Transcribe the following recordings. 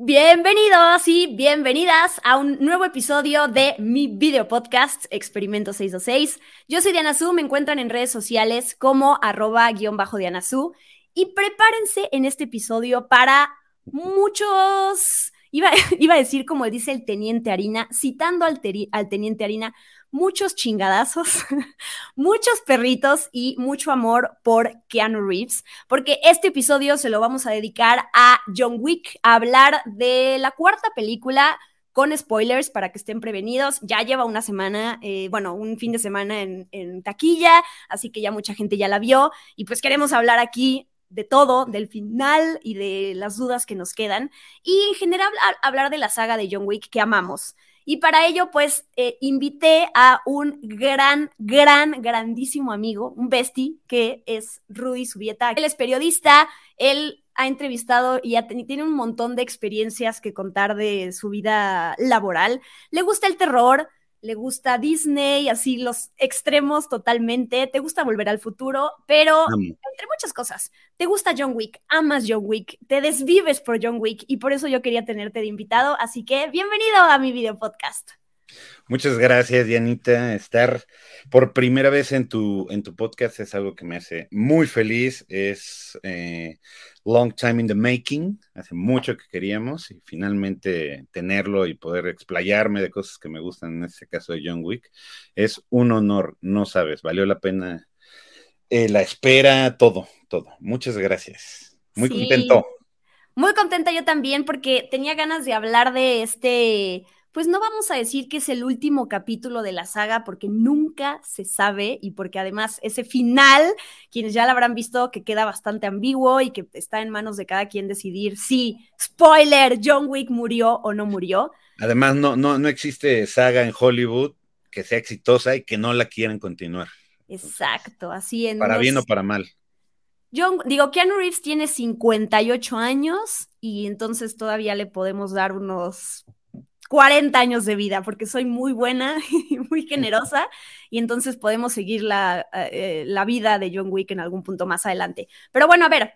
Bienvenidos y bienvenidas a un nuevo episodio de mi video podcast Experimento 626. Yo soy Diana Su, me encuentran en redes sociales como arroba guion bajo Diana Su y prepárense en este episodio para muchos, iba, iba a decir como dice el teniente Harina, citando al, al teniente Harina, muchos chingadazos, muchos perritos y mucho amor por Keanu Reeves, porque este episodio se lo vamos a dedicar a John Wick, a hablar de la cuarta película con spoilers para que estén prevenidos. Ya lleva una semana, eh, bueno, un fin de semana en, en taquilla, así que ya mucha gente ya la vio y pues queremos hablar aquí de todo, del final y de las dudas que nos quedan, y en general hablar de la saga de John Wick que amamos. Y para ello, pues, eh, invité a un gran, gran, grandísimo amigo, un bestie, que es Rudy Subieta. Él es periodista, él ha entrevistado y tiene un montón de experiencias que contar de su vida laboral. Le gusta el terror, le gusta Disney, así los extremos totalmente, te gusta volver al futuro, pero entre muchas cosas, te gusta John Wick, amas John Wick, te desvives por John Wick y por eso yo quería tenerte de invitado, así que bienvenido a mi video podcast. Muchas gracias, Dianita. Estar por primera vez en tu, en tu podcast es algo que me hace muy feliz. Es eh, long time in the making. Hace mucho que queríamos y finalmente tenerlo y poder explayarme de cosas que me gustan, en este caso de John Wick, es un honor. No sabes, valió la pena eh, la espera, todo, todo. Muchas gracias. Muy contento. Muy contenta yo también porque tenía ganas de hablar de este pues no vamos a decir que es el último capítulo de la saga porque nunca se sabe y porque además ese final, quienes ya lo habrán visto, que queda bastante ambiguo y que está en manos de cada quien decidir si, spoiler, John Wick murió o no murió. Además, no, no, no existe saga en Hollywood que sea exitosa y que no la quieran continuar. Exacto, así en... Para bien o para mal. John, digo, Keanu Reeves tiene 58 años y entonces todavía le podemos dar unos 40 años de vida, porque soy muy buena y muy generosa, y entonces podemos seguir la, eh, la, vida de John Wick en algún punto más adelante. Pero bueno, a ver,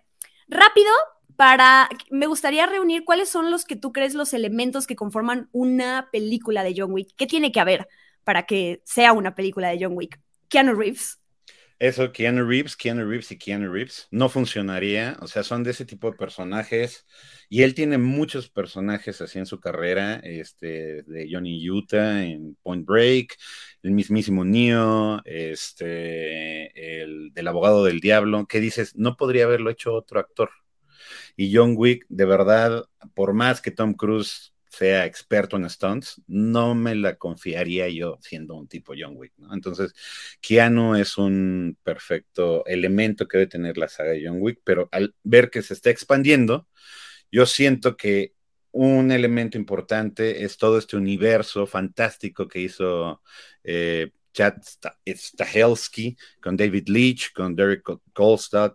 rápido, para, me gustaría reunir cuáles son los que tú crees los elementos que conforman una película de John Wick. ¿Qué tiene que haber para que sea una película de John Wick? Keanu Reeves. Eso, Keanu Reeves, Keanu Reeves y Keanu Reeves, no funcionaría. O sea, son de ese tipo de personajes. Y él tiene muchos personajes así en su carrera, este, de Johnny Utah en Point Break, el mismísimo Neo, este, el del abogado del diablo, que dices, no podría haberlo hecho otro actor. Y John Wick, de verdad, por más que Tom Cruise sea experto en stunts, no me la confiaría yo siendo un tipo John Wick, ¿no? Entonces, Keanu es un perfecto elemento que debe tener la saga de John Wick, pero al ver que se está expandiendo, yo siento que un elemento importante es todo este universo fantástico que hizo eh, Chad Stahelski con David Leach, con Derek Kolstad,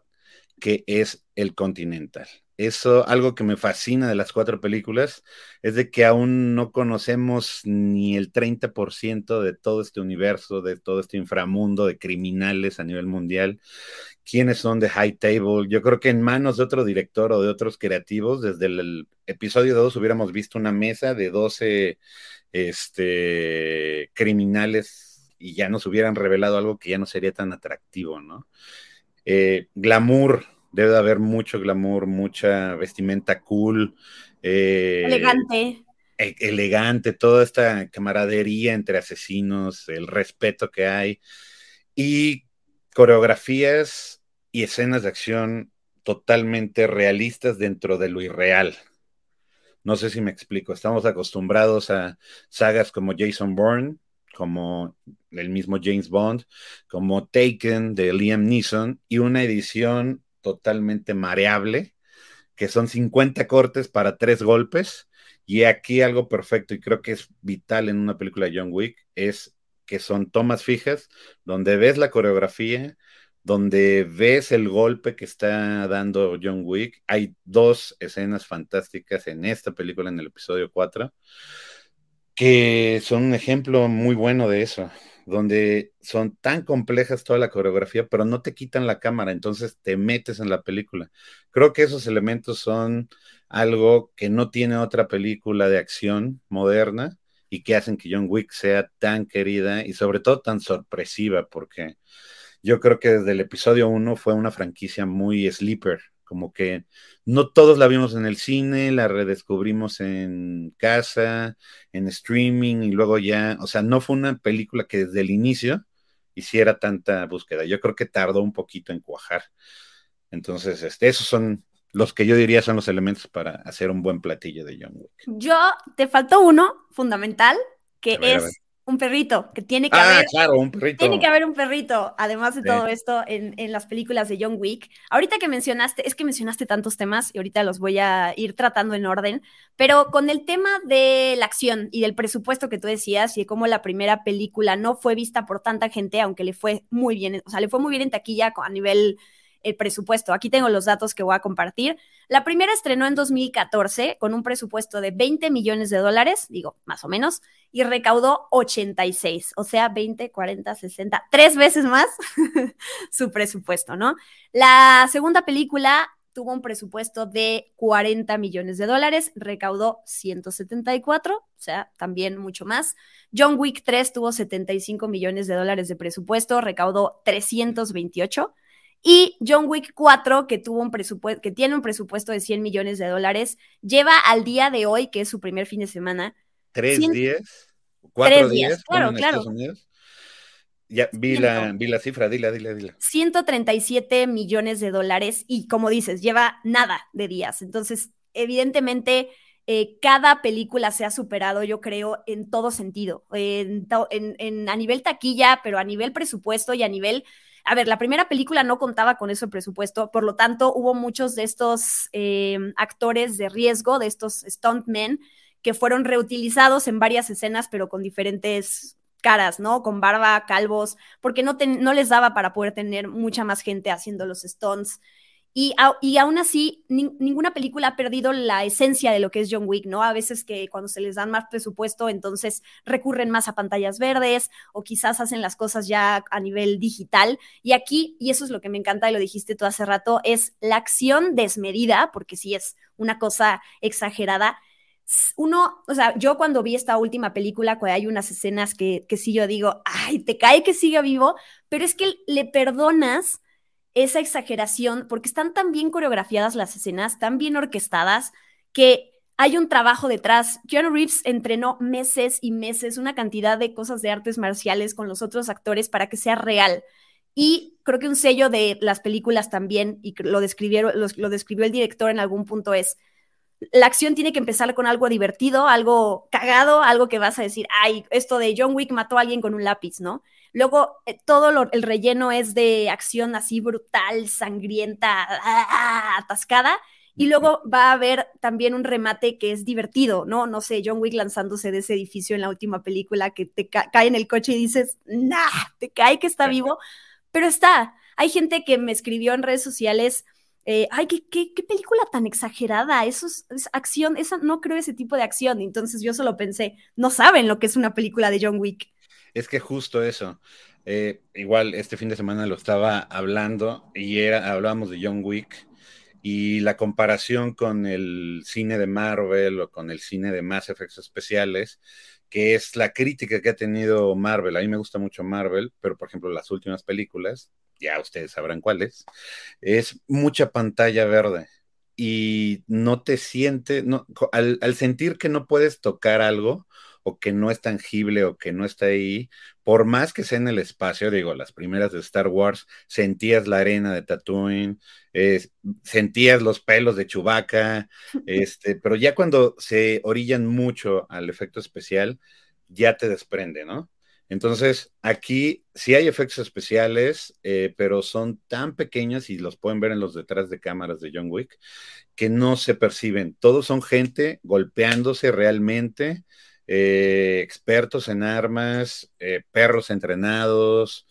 que es el Continental eso, algo que me fascina de las cuatro películas, es de que aún no conocemos ni el 30% de todo este universo, de todo este inframundo de criminales a nivel mundial, quiénes son de High Table. Yo creo que en manos de otro director o de otros creativos, desde el episodio 2 hubiéramos visto una mesa de 12 este, criminales y ya nos hubieran revelado algo que ya no sería tan atractivo, ¿no? Eh, glamour, debe de haber mucho glamour, mucha vestimenta cool. Eh, elegante. E, elegante, toda esta camaradería entre asesinos, el respeto que hay y coreografías y escenas de acción totalmente realistas dentro de lo irreal. No sé si me explico. Estamos acostumbrados a sagas como Jason Bourne, como el mismo James Bond, como Taken de Liam Neeson y una edición totalmente mareable, que son 50 cortes para tres golpes. Y aquí algo perfecto, y creo que es vital en una película de John Wick, es que son tomas fijas, donde ves la coreografía, donde ves el golpe que está dando John Wick. Hay dos escenas fantásticas en esta película, en el episodio 4, que son un ejemplo muy bueno de eso donde son tan complejas toda la coreografía, pero no te quitan la cámara, entonces te metes en la película. Creo que esos elementos son algo que no tiene otra película de acción moderna y que hacen que John Wick sea tan querida y sobre todo tan sorpresiva, porque yo creo que desde el episodio 1 fue una franquicia muy sleeper, como que no todos la vimos en el cine, la redescubrimos en casa, en streaming y luego ya, o sea, no fue una película que desde el inicio hiciera tanta búsqueda. Yo creo que tardó un poquito en cuajar. Entonces, este, esos son los que yo diría son los elementos para hacer un buen platillo de John Wick. Yo, te faltó uno fundamental, que es un perrito, que tiene que ah, haber. claro, un perrito. Tiene que haber un perrito, además de todo esto, en, en, las películas de John Wick. Ahorita que mencionaste, es que mencionaste tantos temas y ahorita los voy a ir tratando en orden, pero con el tema de la acción y del presupuesto que tú decías y de cómo la primera película no fue vista por tanta gente, aunque le fue muy bien, o sea, le fue muy bien en taquilla a nivel el presupuesto. Aquí tengo los datos que voy a compartir. La primera estrenó en 2014 con un presupuesto de 20 millones de dólares, digo, más o menos, y recaudó 86, o sea, 20, 40, 60, tres veces más su presupuesto, ¿no? La segunda película tuvo un presupuesto de 40 millones de dólares, recaudó 174, o sea, también mucho más. John Wick 3 tuvo 75 millones de dólares de presupuesto, recaudó 328. Y John Wick 4, que, tuvo un presupuesto, que tiene un presupuesto de 100 millones de dólares, lleva al día de hoy, que es su primer fin de semana. ¿Tres días? ¿Cuatro días? Claro, claro. Ya vi la, vi la cifra, dila, dila, dila. 137 millones de dólares y como dices, lleva nada de días. Entonces, evidentemente, eh, cada película se ha superado, yo creo, en todo sentido, en, en, a nivel taquilla, pero a nivel presupuesto y a nivel a ver, la primera película no contaba con ese presupuesto, por lo tanto hubo muchos de estos eh, actores de riesgo, de estos stuntmen, que fueron reutilizados en varias escenas, pero con diferentes caras, ¿no? Con barba, calvos, porque no les daba para poder tener mucha más gente haciendo los stunts. Y, y aún así, ninguna película ha perdido la esencia de lo que es John Wick, ¿no? A veces que cuando se les dan más presupuesto, entonces recurren más a pantallas verdes o quizás hacen las cosas ya a nivel digital. Y aquí, y eso es lo que me encanta y lo dijiste tú hace rato, es la acción desmedida, porque sí es una cosa exagerada. Uno, o sea, yo cuando vi esta última película, hay unas escenas que, que sí yo digo, ay, te cae que siga vivo, pero es que le perdonas esa exageración, porque están tan bien coreografiadas las escenas, tan bien orquestadas, que hay un trabajo detrás. Keanu Reeves entrenó meses y meses una cantidad de cosas de artes marciales con los otros actores para que sea real. Y creo que un sello de las películas también, y lo, lo, describió el director en algún punto, es la acción tiene que empezar con algo divertido, algo cagado, algo que vas a decir, ay, esto de John Wick mató a alguien con un lápiz, ¿no? Luego, eh, todo el relleno es de acción así brutal, sangrienta, ah, atascada. Y luego va a haber también un remate que es divertido, ¿no? No sé, John Wick lanzándose de ese edificio en la última película que te cae en el coche y dices, nah, te cae que está vivo, pero está. Hay gente que me escribió en redes sociales, eh, ay, ¿qué, ¿qué, película tan exagerada, eso es, es, acción, esa no creo ese tipo de acción. Entonces yo solo pensé, no saben lo que es una película de John Wick. Es que justo eso. Eh, igual este fin de semana lo estaba hablando y era, hablábamos de John Wick y la comparación con el cine de Marvel o con el cine de más efectos especiales, que es la crítica que ha tenido Marvel. A mí me gusta mucho Marvel, pero por ejemplo las últimas películas, ya ustedes sabrán cuáles, es mucha pantalla verde y no te sientes, no, al, al sentir que no puedes tocar algo, o que no es tangible o que no está ahí, por más que sea en el espacio, digo, las primeras de Star Wars, sentías la arena de Tatooine, sentías los pelos de Chewbacca, este, pero ya cuando se orillan mucho al efecto especial, ya te desprende, ¿no? Entonces, aquí sí hay efectos especiales, eh, pero son tan pequeños y los pueden ver en los detrás de cámaras de John Wick, que no se perciben. Todos son gente golpeándose realmente, eh, expertos en armas, eh, perros entrenados,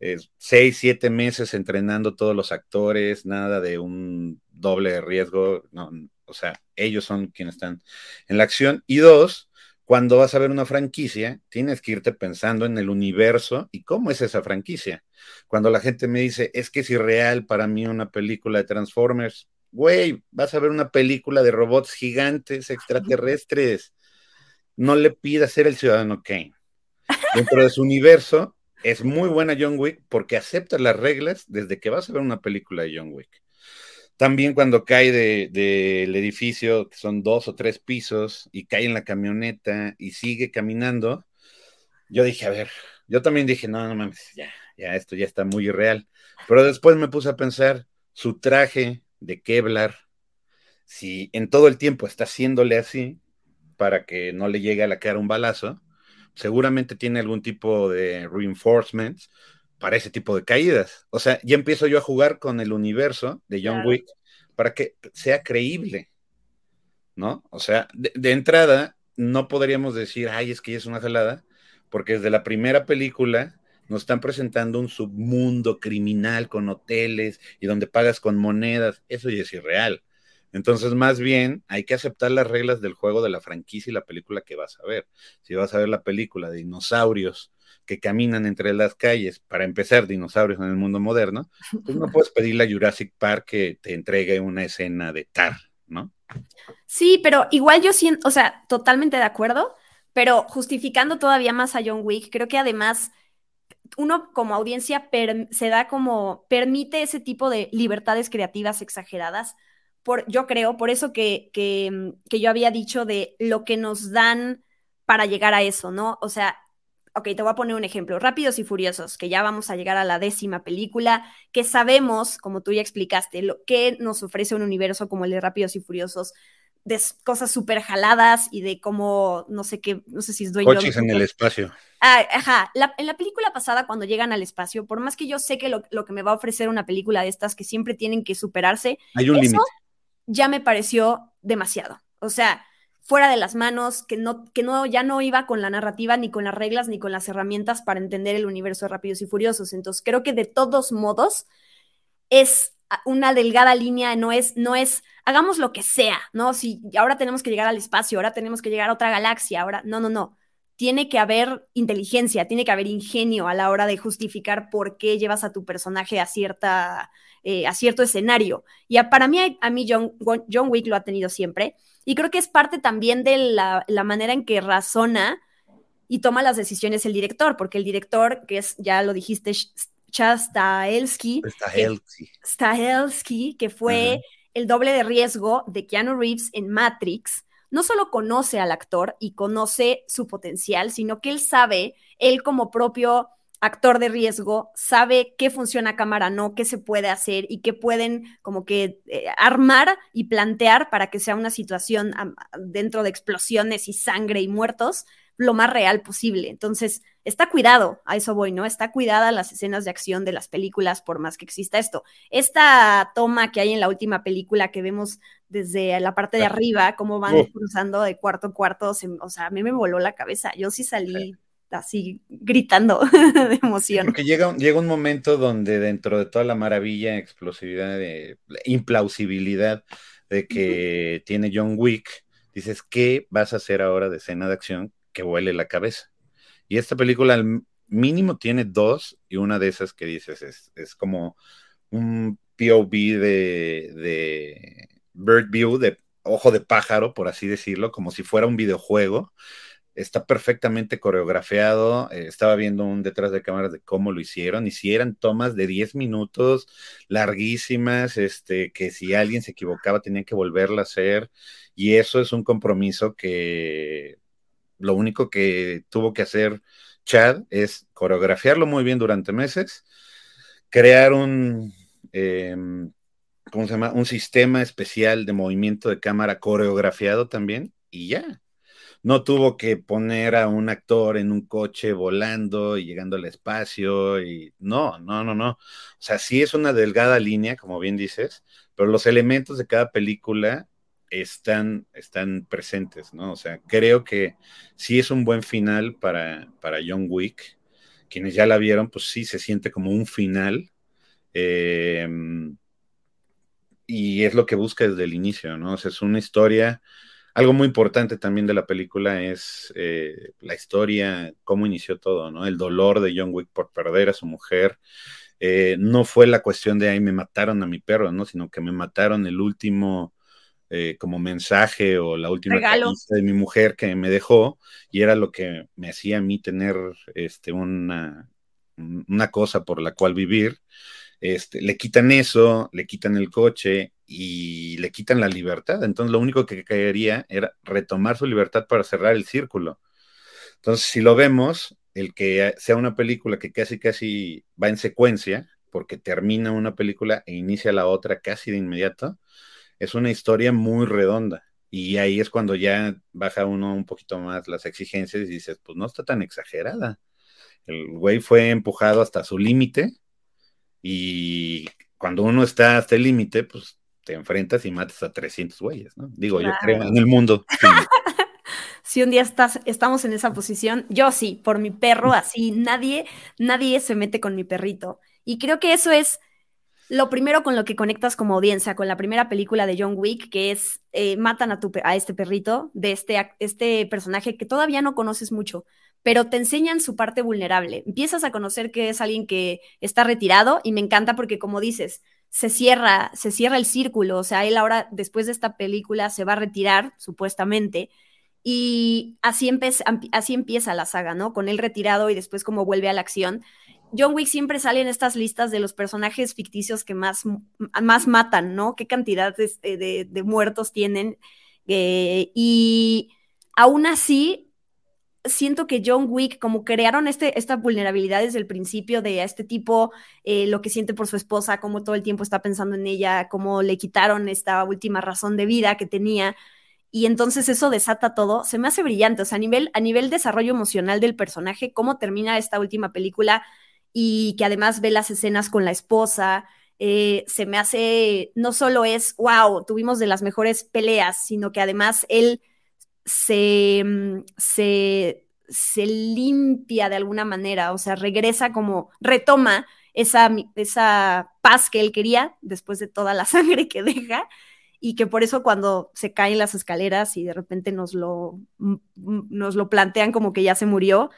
eh, seis, siete meses entrenando todos los actores, nada de un doble de riesgo, no, o sea, ellos son quienes están en la acción. Y dos, cuando vas a ver una franquicia, tienes que irte pensando en el universo y cómo es esa franquicia. Cuando la gente me dice, es que es irreal para mí una película de Transformers, güey, vas a ver una película de robots gigantes extraterrestres. No le pidas ser el ciudadano Kane. Dentro de su universo, es muy buena John Wick porque acepta las reglas desde que vas a ver una película de John Wick. También cuando cae del de, edificio, que son dos o tres pisos, y cae en la camioneta y sigue caminando, yo dije, a ver, yo también dije, no, no mames, ya, ya, esto ya está muy irreal. Pero después me puse a pensar, su traje de Kevlar, si en todo el tiempo está haciéndole así para que no le llegue a la cara un balazo, seguramente tiene algún tipo de reinforcements para ese tipo de caídas. O sea, ya empiezo yo a jugar con el universo de John Wick para que sea creíble, ¿no? O sea, de, entrada, no podríamos decir, ay, es que es una jalada, porque desde la primera película nos están presentando un submundo criminal con hoteles y donde pagas con monedas. Eso ya es irreal. Entonces, más bien, hay que aceptar las reglas del juego de la franquicia y la película que vas a ver. Si vas a ver la película de dinosaurios que caminan entre las calles, para empezar, dinosaurios en el mundo moderno, pues no puedes pedirle a Jurassic Park que te entregue una escena de Tar, ¿no? Sí, pero igual yo siento, o sea, totalmente de acuerdo, pero justificando todavía más a John Wick, creo que además uno como audiencia se da como, permite ese tipo de libertades creativas exageradas por, yo creo, por eso que, que, que, yo había dicho de lo que nos dan para llegar a eso, ¿no? O sea, ok, te voy a poner un ejemplo, Rápidos y Furiosos, que ya vamos a llegar a la décima película, que sabemos, como tú ya explicaste, lo que nos ofrece un universo como el de Rápidos y Furiosos, de cosas súper jaladas y de cómo, no sé qué, no sé si es dueño. Coches en el espacio. Ah, ajá, en la película pasada, cuando llegan al espacio, por más que yo sé que lo, lo, que me va a ofrecer una película de estas que siempre tienen que superarse, hay un límite ya me pareció demasiado. O sea, fuera de las manos, que no, que no, ya no iba con la narrativa, ni con las reglas, ni con las herramientas para entender el universo de Rápidos y Furiosos. Entonces, creo que de todos modos es una delgada línea, no es, no es, hagamos lo que sea, ¿no? Si ahora tenemos que llegar al espacio, ahora tenemos que llegar a otra galaxia, ahora, no, no, no. Tiene que haber inteligencia, tiene que haber ingenio a la hora de justificar por qué llevas a tu personaje a cierta, eh, a cierto escenario. Y para mí, a mí John, John, Wick lo ha tenido siempre. Y creo que es parte también de la, manera en que razona y toma las decisiones el director, porque el director, que es, ya lo dijiste, Stahelski, Stahelski, que fue el doble de riesgo de Keanu Reeves en Matrix, no solo conoce al actor y conoce su potencial, sino que él sabe, él como propio actor de riesgo sabe qué funciona a cámara, no, qué se puede hacer y qué pueden como que eh, armar y plantear para que sea una situación dentro de explosiones y sangre y muertos lo más real posible. Entonces, está cuidado, a eso voy, ¿no? Está cuidada las escenas de acción de las películas, por más que exista esto. Esta toma que hay en la última película que vemos desde la parte de arriba, cómo van cruzando de cuarto a cuarto, o sea, a mí me voló la cabeza. Yo sí salí así gritando de emoción. Porque llega, llega un momento donde dentro de toda la maravilla, explosividad, de, implausibilidad de que tiene John Wick, dices, ¿qué vas a hacer ahora de escena de acción que huele la cabeza? Y esta película al mínimo tiene dos, y una de esas que dices es, es como un POV de, de Bird View, de ojo de pájaro, por así decirlo, como si fuera un videojuego está perfectamente coreografiado. Eh, estaba viendo un detrás de cámaras de cómo lo hicieron. Hicieron tomas de 10 minutos larguísimas, este, que si alguien se equivocaba tenían que volverla a hacer. Y eso es un compromiso que lo único que tuvo que hacer Chad es coreografiarlo muy bien durante meses, crear un, em, ¿cómo se llama? Un sistema especial de movimiento de cámara coreografiado también y ya no tuvo que poner a un actor en un coche volando y llegando al espacio y no, no, no, no. O sea, sí es una delgada línea, como bien dices, pero los elementos de cada película están, están presentes, ¿no? O sea, creo que sí es un buen final para, para John Wick. Quienes ya la vieron, pues sí se siente como un final. Em, y es lo que busca desde el inicio, ¿no? O sea, es una historia algo muy importante también de la película es eh, la historia, cómo inició todo, ¿no? El dolor de John Wick por perder a su mujer, eh, no fue la cuestión de ahí me mataron a mi perro, ¿no? Sino que me mataron el último eh, como mensaje o la última de mi mujer que me dejó y era lo que me hacía a mí tener este, una, una cosa por la cual vivir. Este, le quitan eso, le quitan el coche y le quitan la libertad. Entonces lo único que quería era retomar su libertad para cerrar el círculo. Entonces, si lo vemos, el que sea una película que casi casi va en secuencia, porque termina una película e inicia la otra casi de inmediato, es una historia muy redonda. Y ahí es cuando ya baja uno un poquito más las exigencias y dices, pues no está tan exagerada. El güey fue empujado hasta su límite y cuando uno está hasta el límite, pues te enfrentas y matas a 300 güeyes, ¿no? Digo, yo creo en el mundo. si un día estás, estamos en esa posición, yo sí, por mi perro, así, nadie, nadie se mete con mi perrito. Y creo que eso es lo primero con lo que conectas como audiencia, con la primera película de John Wick, que es eh, matan a, tu, a este perrito, de este, este personaje que todavía no conoces mucho, pero te enseñan su parte vulnerable. Empiezas a conocer que es alguien que está retirado y me encanta porque como dices, se cierra, se cierra el círculo, o sea, él ahora después de esta película se va a retirar, supuestamente, y así, así empieza la saga, ¿no? Con él retirado y después como vuelve a la acción. John Wick siempre sale en estas listas de los personajes ficticios que más, más matan, ¿no? Qué cantidad de, de, muertos tienen. Eh, y aún así, siento que John Wick, como crearon este, esta vulnerabilidad desde el principio de este tipo, eh, lo que siente por su esposa, cómo todo el tiempo está pensando en ella, cómo le quitaron esta última razón de vida que tenía, y entonces eso desata todo, se me hace brillante, o sea, a nivel, a nivel desarrollo emocional del personaje, cómo termina esta última película y que además ve las escenas con la esposa, eh, se me hace, no solo es, wow, tuvimos de las mejores peleas, sino que además él se, mm, se, se limpia de alguna manera, o sea, regresa como, retoma esa, esa paz que él quería después de toda la sangre que deja y que por eso cuando se caen las escaleras y de repente nos lo, nos lo plantean como que ya se murió,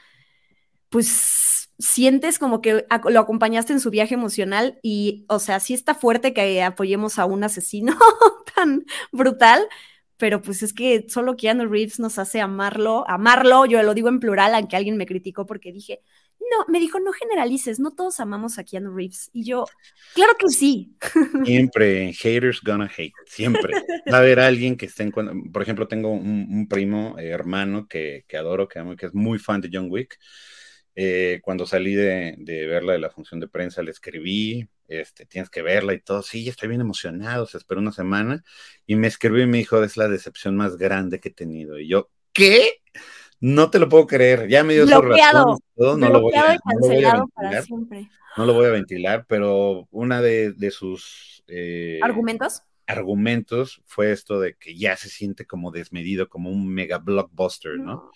pues sientes como que lo acompañaste en su viaje emocional y, o sea, sí está fuerte que apoyemos a un asesino tan brutal, pero pues es que solo Keanu Reeves nos hace amarlo, amarlo, yo lo digo en plural, aunque alguien me criticó porque dije, no, me dijo, no generalices, no todos amamos a Keanu Reeves. Y yo, claro que sí. Siempre, haters gonna hate, siempre. Va a haber alguien que esté en por ejemplo, tengo un, primo, eh, hermano que, adoro, que amo, que es muy fan de John Wick. Eh, cuando salí de, verla de la función de prensa, le escribí, este, tienes que verla y todo. Sí, estoy bien emocionado, se esperó una semana y me escribió y me dijo, es la decepción más grande que he tenido. Y yo, ¿qué? No te lo puedo creer, ya me dio su razón. no, lo voy a, ventilar. No lo voy a ventilar, pero una de, sus eh, argumentos argumentos fue esto de que ya se siente como desmedido, como un mega blockbuster, ¿no?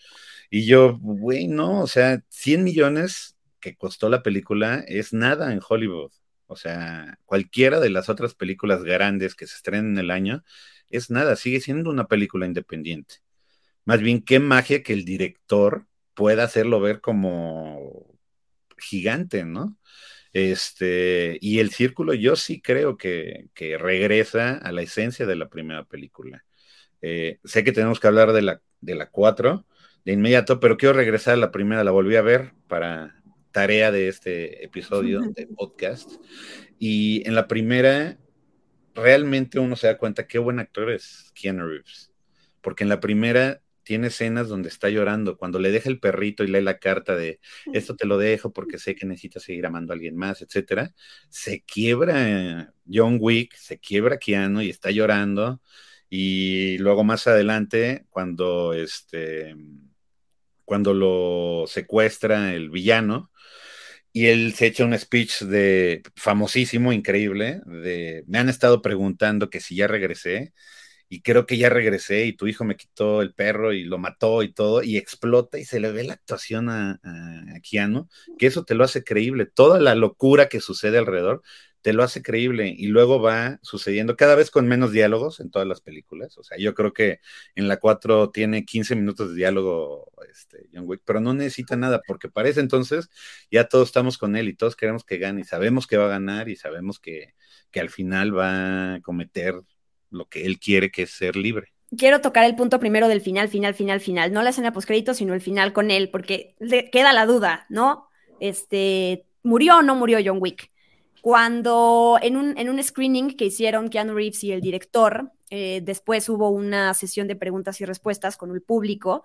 Y yo, güey, no, o sea, 100 millones que costó la película es nada en Hollywood. O sea, cualquiera de las otras películas grandes que se estrenen en el año es nada, sigue siendo una película independiente. Más bien, qué magia que el director pueda hacerlo ver como gigante, ¿no? Este, y el círculo, yo sí creo que, regresa a la esencia de la primera película. Eh, sé que tenemos que hablar de la, de la 4 de inmediato, pero quiero regresar a la primera, la volví a ver para tarea de este episodio de podcast. Y en la primera, realmente uno se da cuenta qué buen actor es Keanu Reeves, porque en la primera tiene escenas donde está llorando, cuando le deja el perrito y lee la carta de esto te lo dejo porque sé que necesitas seguir amando a alguien más, etcétera, se quiebra John Wick, se quiebra Keanu y está llorando. Y luego más adelante, cuando este cuando lo secuestra el villano, y él se echa un speech de famosísimo, increíble, de me han estado preguntando que si ya regresé, y creo que ya regresé y tu hijo me quitó el perro y lo mató y todo, y explota y se le ve la actuación a, a, Keanu, que eso te lo hace creíble, toda la locura que sucede alrededor te lo hace creíble y luego va sucediendo cada vez con menos diálogos en todas las películas, o sea, yo creo que en la 4 tiene 15 minutos de diálogo este, John Wick, pero no necesita nada, porque parece entonces ya todos estamos con él y todos queremos que gane y sabemos que va a ganar y sabemos que, que al final va a cometer lo que él quiere, que es ser libre quiero tocar el punto primero del final, final, final, final. No la escena postcrédito, sino el final con él, porque queda la duda, ¿no? Este, ¿murió o no murió John Wick? Cuando en un, en un screening que hicieron Keanu Reeves y el director, eh, después hubo una sesión de preguntas y respuestas con el público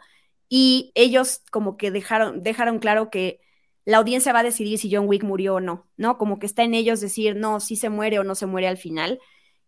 y ellos como que dejaron, dejaron claro que la audiencia va a decidir si John Wick murió o no, ¿no? Como que está en ellos decir, no, si se muere o no se muere al final.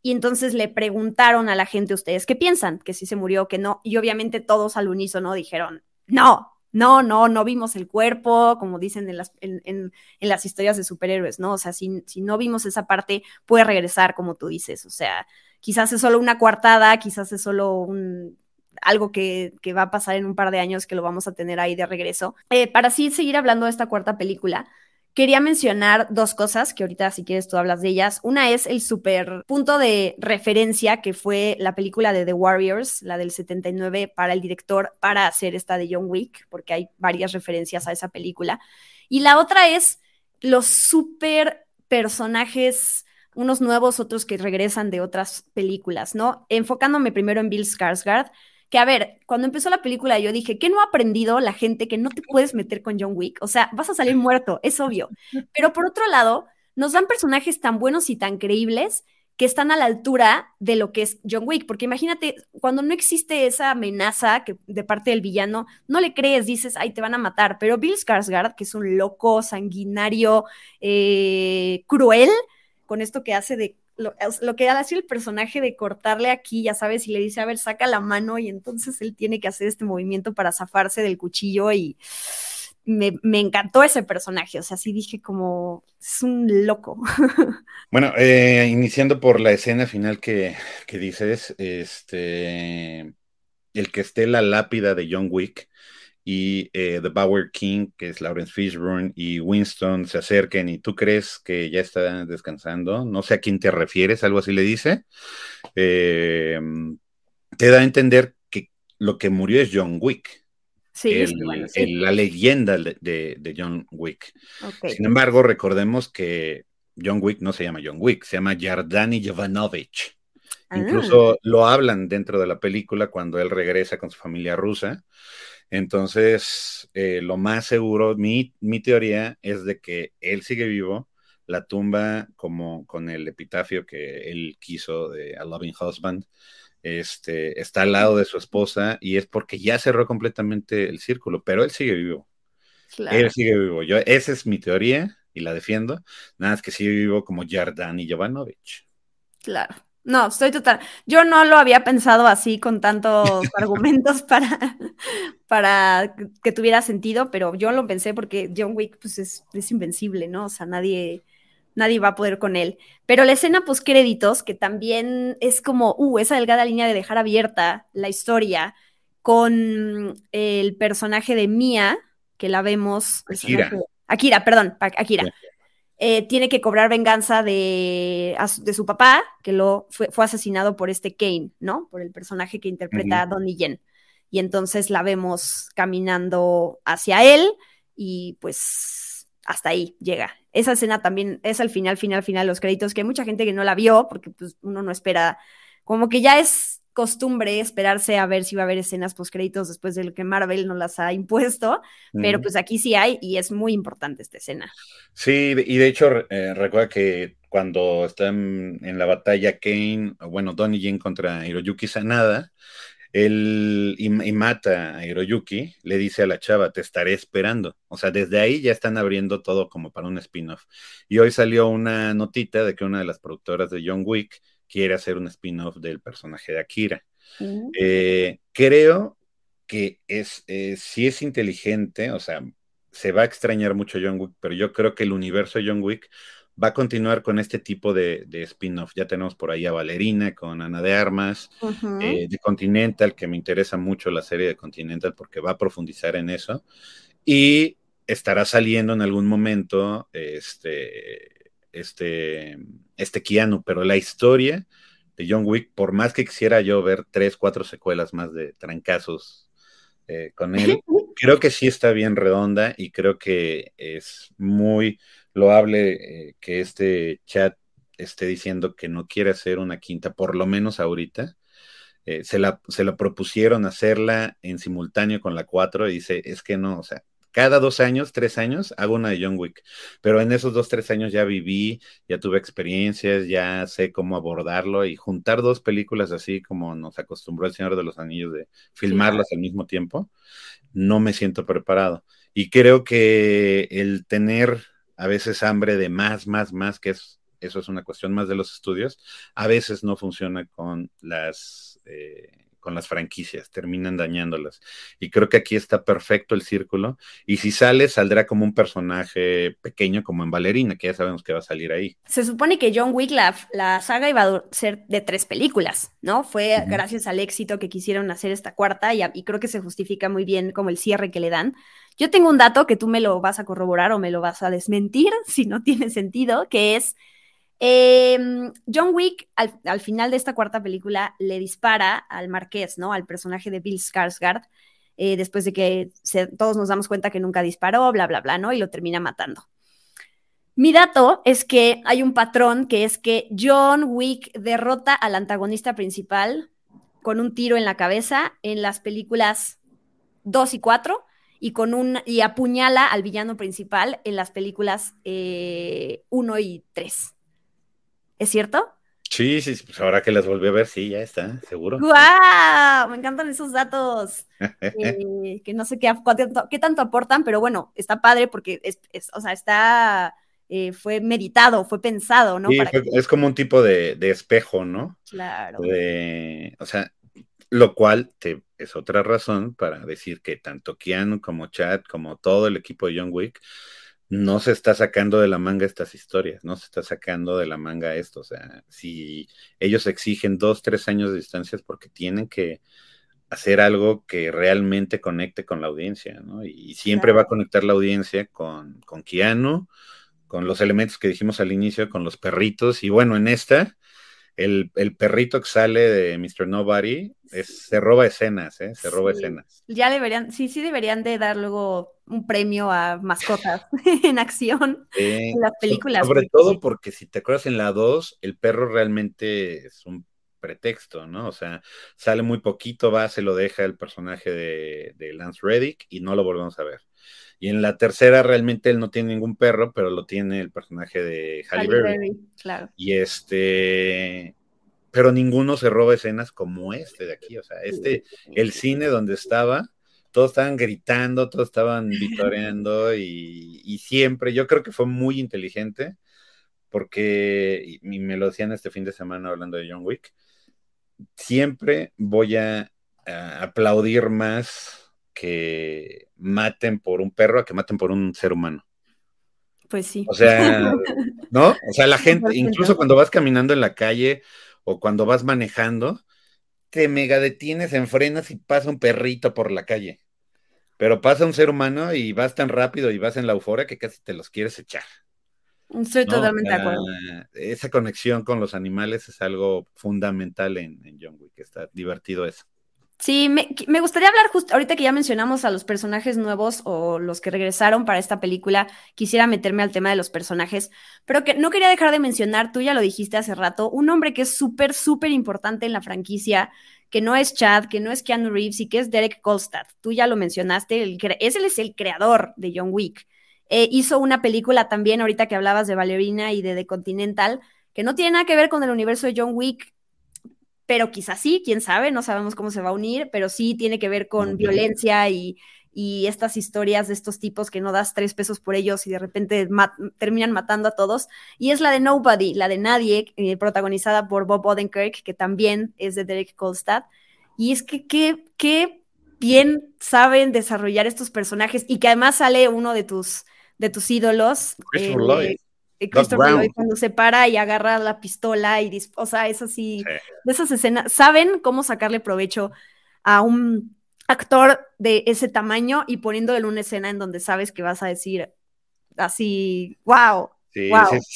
Y entonces le preguntaron a la gente, ¿ustedes qué piensan? Que si se murió o que no. Y obviamente todos al unísono dijeron, no, no, no, no vimos el cuerpo, como dicen en las, en, las historias de superhéroes, ¿no? O sea, si, si, no vimos esa parte, puede regresar, como tú dices. O sea, quizás es solo una coartada, quizás es solo un, algo que, que, va a pasar en un par de años que lo vamos a tener ahí de regreso. Eh, para así seguir hablando de esta cuarta película, Quería mencionar dos cosas que ahorita si quieres tú hablas de ellas. Una es el super punto de referencia que fue la película de The Warriors, la del 79, para el director para hacer esta de John Wick, porque hay varias referencias a esa película. Y la otra es los super personajes unos nuevos, otros que regresan de otras películas, ¿no? Enfocándome primero en Bill Skarsgård, que a ver, cuando empezó la película yo dije, ¿qué no ha aprendido la gente que no te puedes meter con John Wick? O sea, vas a salir muerto, es obvio. Pero por otro lado, nos dan personajes tan buenos y tan creíbles que están a la altura de lo que es John Wick, porque imagínate, cuando no existe esa amenaza que, de parte del villano, no le crees, dices, ay, te van a matar, pero Bill Skarsgård, que es un loco, sanguinario, eh, cruel, con esto que hace de lo, que hace el personaje de cortarle aquí, ya sabes, y le dice, a ver, saca la mano y entonces él tiene que hacer este movimiento para zafarse del cuchillo y me, encantó ese personaje, o sea, sí dije como, es un loco. Bueno, eh, iniciando por la escena final que, que dices, este, el que esté la lápida de John Wick, y eh, The Bower King, que es Lawrence Fishburne, y Winston se acerquen y tú crees que ya está descansando, no sé a quién te refieres, algo así le dice, eh, te da a entender que lo que murió es John Wick. Sí, la leyenda de, John Wick. Sin embargo, recordemos que John Wick no se llama John Wick, se llama Yardani Jovanovich. Ah. Incluso lo hablan dentro de la película cuando él regresa con su familia rusa. Entonces, eh, lo más seguro, mi, teoría es de que él sigue vivo, la tumba como con el epitafio que él quiso de A Loving Husband, este, está al lado de su esposa y es porque ya cerró completamente el círculo, pero él sigue vivo. Él sigue vivo. Yo, esa es mi teoría y la defiendo. Nada es que sigue vivo como Yardan y Jovanovich. Claro. No, estoy total. Yo no lo había pensado así con tantos argumentos para, para que tuviera sentido, pero yo lo pensé porque John Wick pues es, invencible, ¿no? O sea, nadie, nadie va a poder con él. Pero la escena post créditos, que también es como, uh, esa delgada línea de dejar abierta la historia con el personaje de Mia, que la vemos. Akira. Akira, perdón, Akira. Eh, tiene que cobrar venganza de, de, su papá, que lo fue, asesinado por este Kane, ¿no? Por el personaje que interpreta a Donnie Yen. Y entonces la vemos caminando hacia él y pues hasta ahí llega. Esa escena también es al final, final, final, los créditos, que hay mucha gente que no la vio porque pues uno no espera, como que ya es costumbre esperarse a ver si va a haber escenas post créditos después de lo que Marvel nos las ha impuesto, pero pues aquí sí hay y es muy importante esta escena. Sí, y de hecho eh, recuerda que cuando están en la batalla Kane, bueno, Donnie Yen contra Hiroyuki Sanada, él y, mata a Hiroyuki, le dice a la chava, te estaré esperando. O sea, desde ahí ya están abriendo todo como para un spin-off. Y hoy salió una notita de que una de las productoras de John Wick quiere hacer un spin-off del personaje de Akira. Mm. Eh, creo que es, eh, si es inteligente, o sea, se va a extrañar mucho John Wick, pero yo creo que el universo de John Wick va a continuar con este tipo de, spin-off. Ya tenemos por ahí a Valerina con Ana de Armas, eh, de Continental, que me interesa mucho la serie de Continental porque va a profundizar en eso. Y estará saliendo en algún momento este, este, este Keanu, pero la historia de John Wick, por más que quisiera yo ver tres, cuatro secuelas más de trancazos eh, con él, creo que sí está bien redonda y creo que es muy loable eh, que este chat esté diciendo que no quiere hacer una quinta, por lo menos ahorita. Eh, se, la, se la propusieron hacerla en simultáneo con la 4 y dice, es que no, o sea, cada dos años, tres años, hago una de John Wick. Pero en esos dos, tres años ya viví, ya tuve experiencias, ya sé cómo abordarlo y juntar dos películas así como nos acostumbró el Señor de los Anillos de filmarlas al mismo tiempo, no me siento preparado. Y creo que el tener a veces hambre de más, más, más, que es, eso es una cuestión más de los estudios, a veces no funciona con las... Eh, con las franquicias, terminan dañándolas. Y creo que aquí está perfecto el círculo. Y si sale, saldrá como un personaje pequeño, como en Valerina, que ya sabemos que va a salir ahí. Se supone que John Wick, la, saga iba a ser de tres películas, ¿no? Fue gracias al éxito que quisieron hacer esta cuarta y, y creo que se justifica muy bien como el cierre que le dan. Yo tengo un dato que tú me lo vas a corroborar o me lo vas a desmentir si no tiene sentido, que es Em, John Wick, al, final de esta cuarta película, le dispara al marqués, ¿no? Al personaje de Bill Skarsgård, eh, después de que todos nos damos cuenta que nunca disparó, bla, bla, bla, ¿no? Y lo termina matando. Mi dato es que hay un patrón que es que John Wick derrota al antagonista principal con un tiro en la cabeza en las películas 2 y 4 y, con un, y apuñala al villano principal en las películas 1 eh, y 3. ¿Es cierto? Sí, sí, pues ahora que las volví a ver, sí, ya está, seguro. ¡Guau! Me encantan esos datos. Eh, que no sé qué, qué, tanto aportan, pero bueno, está padre porque es, o sea, está, eh, fue meditado, fue pensado, ¿no? Sí, es como un tipo de, espejo, ¿no? Claro. o sea, lo cual te, es otra razón para decir que tanto Keanu como Chad, como todo el equipo de John Wick, no se está sacando de la manga estas historias, no se está sacando de la manga esto. O sea, si ellos exigen dos, tres años de distancia es porque tienen que hacer algo que realmente conecte con la audiencia, ¿no? Y siempre va a conectar la audiencia con, con Keanu, con los elementos que dijimos al inicio, con los perritos, y bueno, en esta, el, perrito que sale de Mr. Nobody se roba escenas, ¿eh? Se roba escenas. Ya deberían, sí, sí deberían de dar luego un premio a mascotas en acción en las películas. Sobre todo porque si te acuerdas en la 2, el perro realmente es un pretexto, ¿no? O sea, sale muy poquito, va, se lo deja el personaje de, de Lance Reddick y no lo volvemos a ver. Y en la tercera realmente él no tiene ningún perro, pero lo tiene el personaje de Halle, Berry. Claro. Y este, pero ninguno se roba escenas como este de aquí. O sea, este, el cine donde estaba, todos estaban gritando, todos estaban vitoreando y, y siempre, yo creo que fue muy inteligente porque, y me lo decían este fin de semana hablando de John Wick, siempre voy a aplaudir más que maten por un perro a que maten por un ser humano. Pues sí. O sea, ¿no? O sea, la gente, incluso cuando vas caminando en la calle o cuando vas manejando, te mega detienes, enfrenas y pasa un perrito por la calle. Pero pasa un ser humano y vas tan rápido y vas en la euforia que casi te los quieres echar. Estoy totalmente de acuerdo. Esa conexión con los animales es algo fundamental en, en John Wick. Está divertido eso. Sí, me, gustaría hablar justo ahorita que ya mencionamos a los personajes nuevos o los que regresaron para esta película, quisiera meterme al tema de los personajes, pero que no quería dejar de mencionar, tú ya lo dijiste hace rato, un hombre que es súper, súper importante en la franquicia, que no es Chad, que no es Keanu Reeves y que es Derek Kolstad. Tú ya lo mencionaste, el, ese es el creador de John Wick. Eh, hizo una película también, ahorita que hablabas de Ballerina y de The Continental, que no tiene nada que ver con el universo de John Wick, pero quizás sí, quién sabe, no sabemos cómo se va a unir, pero sí tiene que ver con violencia y, estas historias de estos tipos que no das tres pesos por ellos y de repente terminan matando a todos. Y es la de Nobody, la de Nadie, eh, protagonizada por Bob Odenkirk, que también es de Derek Kolstad. Y es que qué, bien saben desarrollar estos personajes y que además sale uno de tus, de tus ídolos. Eh, Christopher Lloyd cuando se para y agarra la pistola y, o sea, eso sí, de esas escenas, saben cómo sacarle provecho a un actor de ese tamaño y poniéndole una escena en donde sabes que vas a decir así, wow. Sí,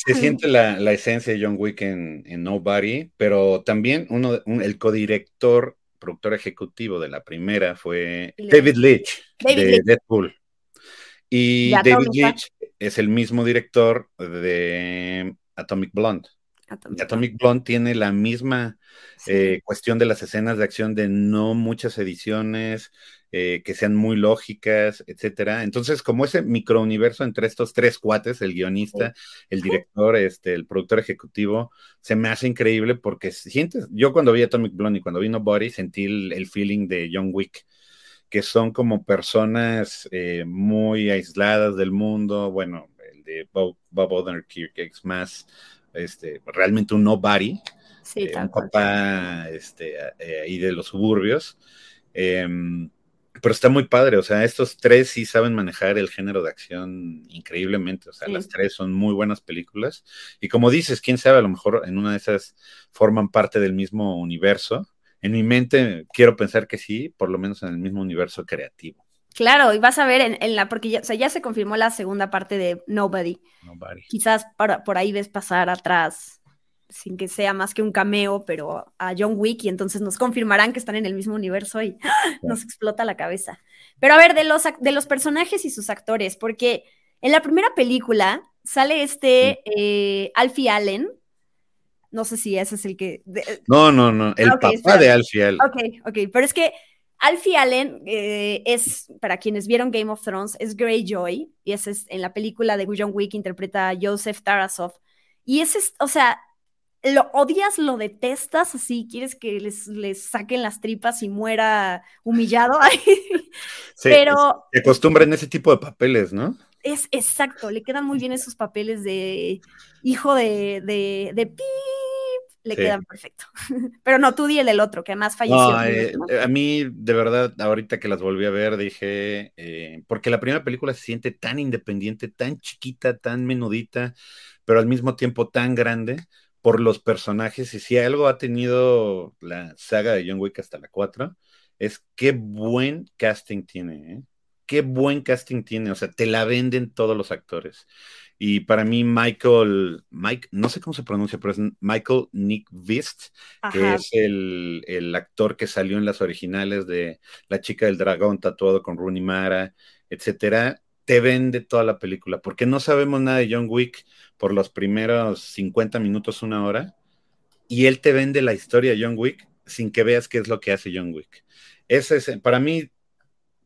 Se, siente la, esencia de John Wick en, Nobody, pero también uno, el codirector, productor ejecutivo de la primera fue David Leitch. de Deadpool. Y David Leitch es el mismo director de Atomic Blonde. Atomic, Blonde. Tiene la misma eh, cuestión de las escenas de acción de no muchas ediciones, eh, que sean muy lógicas, etcétera. Entonces, como ese microuniverso entre estos tres cuates, el guionista, el director, este, el productor ejecutivo, se me hace increíble porque sientes, yo cuando vi Atomic Blonde y cuando vi Body sentí el, feeling de John Wick que son como personas eh, muy aisladas del mundo, bueno, el de Bob, Bob Odenkirk es más este, realmente un nobody, sí, eh, un papá este, eh, ahí de los suburbios. Em, pero está muy padre, o sea, estos tres sí saben manejar el género de acción increíblemente, o sea, las tres son muy buenas películas. Y como dices, quién sabe, a lo mejor en una de esas forman parte del mismo universo. En mi mente quiero pensar que sí, por lo menos en el mismo universo creativo. Claro, y vas a ver en, la, porque ya, o sea, ya se confirmó la segunda parte de Nobody. Nobody. Quizás por, ahí ves pasar atrás, sin que sea más que un cameo, pero a John Wick, y entonces nos confirmarán que están en el mismo universo y nos explota la cabeza. Pero a ver, de los, de los personajes y sus actores, porque en la primera película sale este eh, Alfie Allen. No sé si ese es el que. no, no, no. El ah, papá de Alfie Allen. Ok, ok. Pero es que Alfie Allen eh, es, para quienes vieron Game of Thrones, es Greyjoy, y ese es en la película de John Wick interpreta a Joseph Tarasov. Y ese es, o sea, lo odias, lo detestas, así, quieres que les, les saquen las tripas y muera humillado. sí, Pero. Se acostumbran ese tipo de papeles, ¿no? Es exacto, le quedan muy bien esos papeles de hijo de, de, de le quedan perfecto. Pero no, tú di el del otro, que además falleció. Eh, a mí, de verdad, ahorita que las volví a ver, dije, eh, porque la primera película se siente tan independiente, tan chiquita, tan menudita, pero al mismo tiempo tan grande por los personajes. Y si algo ha tenido la saga de John Wick hasta la 4, es qué buen casting tiene, ¿eh? Qué buen casting tiene, o sea, te la venden todos los actores. Y para mí, Michael, Mike, no sé cómo se pronuncia, pero es Michael Nick Vist, que es el, actor que salió en las originales de La chica del dragón tatuado con Rooney Mara, etcétera. Te vende toda la película, porque no sabemos nada de John Wick por los primeros 50 minutos, una hora, y él te vende la historia de John Wick sin que veas qué es lo que hace John Wick. Ese es, para mí,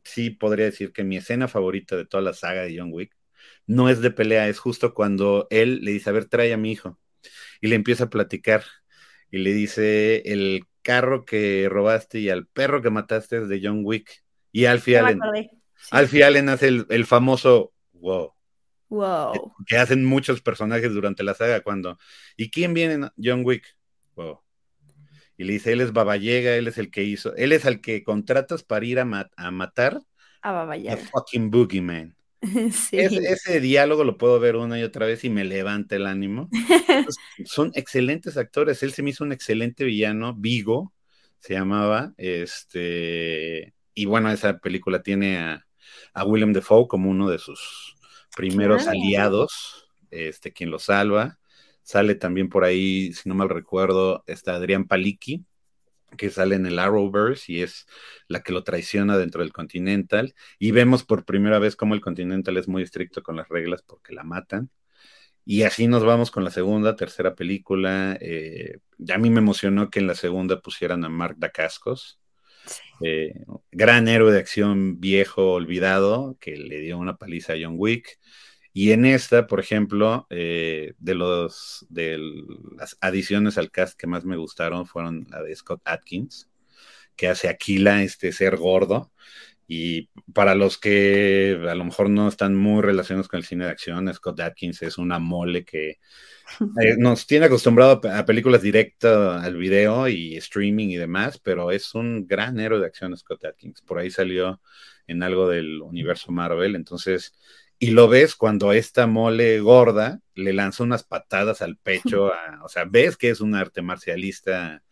sí podría decir que mi escena favorita de toda la saga de John Wick no es de pelea, es justo cuando él le dice, a ver, trae a mi hijo. Y le empieza a platicar. Y le dice, el carro que robaste y al perro que mataste es de John Wick. Y Alfie Allen. Alfie Allen hace el, famoso wow. Wow. Que hacen muchos personajes durante la saga cuando. ¿Y quién viene? John Wick. Wow. Y le dice, él es Baballega, él es el que hizo, él es el que contratas para ir a, matar a Baballega. fucking Boogeyman. Ese, diálogo lo puedo ver una y otra vez y me levanta el ánimo. son excelentes actores. Él se me hizo un excelente villano, Vigo se llamaba. Este, y bueno, esa película tiene a, William Defoe como uno de sus primeros aliados, este, quien lo salva. Sale también por ahí, si no mal recuerdo, está Adrián Paliki, que sale en el Arrowverse y es la que lo traiciona dentro del Continental. Y vemos por primera vez cómo el Continental es muy estricto con las reglas porque la matan. Y así nos vamos con la segunda, tercera película. Eh, a mí me emocionó que en la segunda pusieran a Mark Dacascos, eh, gran héroe de acción viejo, olvidado, que le dio una paliza a John Wick. Y en esta, por ejemplo, eh, de los de las adiciones al cast que más me gustaron fueron la de Scott Atkins, que hace Aquila, este ser gordo. Y para los que a lo mejor no están muy relacionados con el cine de acción, Scott Atkins es una mole que eh, nos tiene acostumbrado a películas directas al video y streaming y demás, pero es un gran héroe de acción Scott Atkins. Por ahí salió en algo del universo Marvel, entonces y lo ves cuando esta mole gorda le lanza unas patadas al pecho, o sea, ves que es un arte marcialista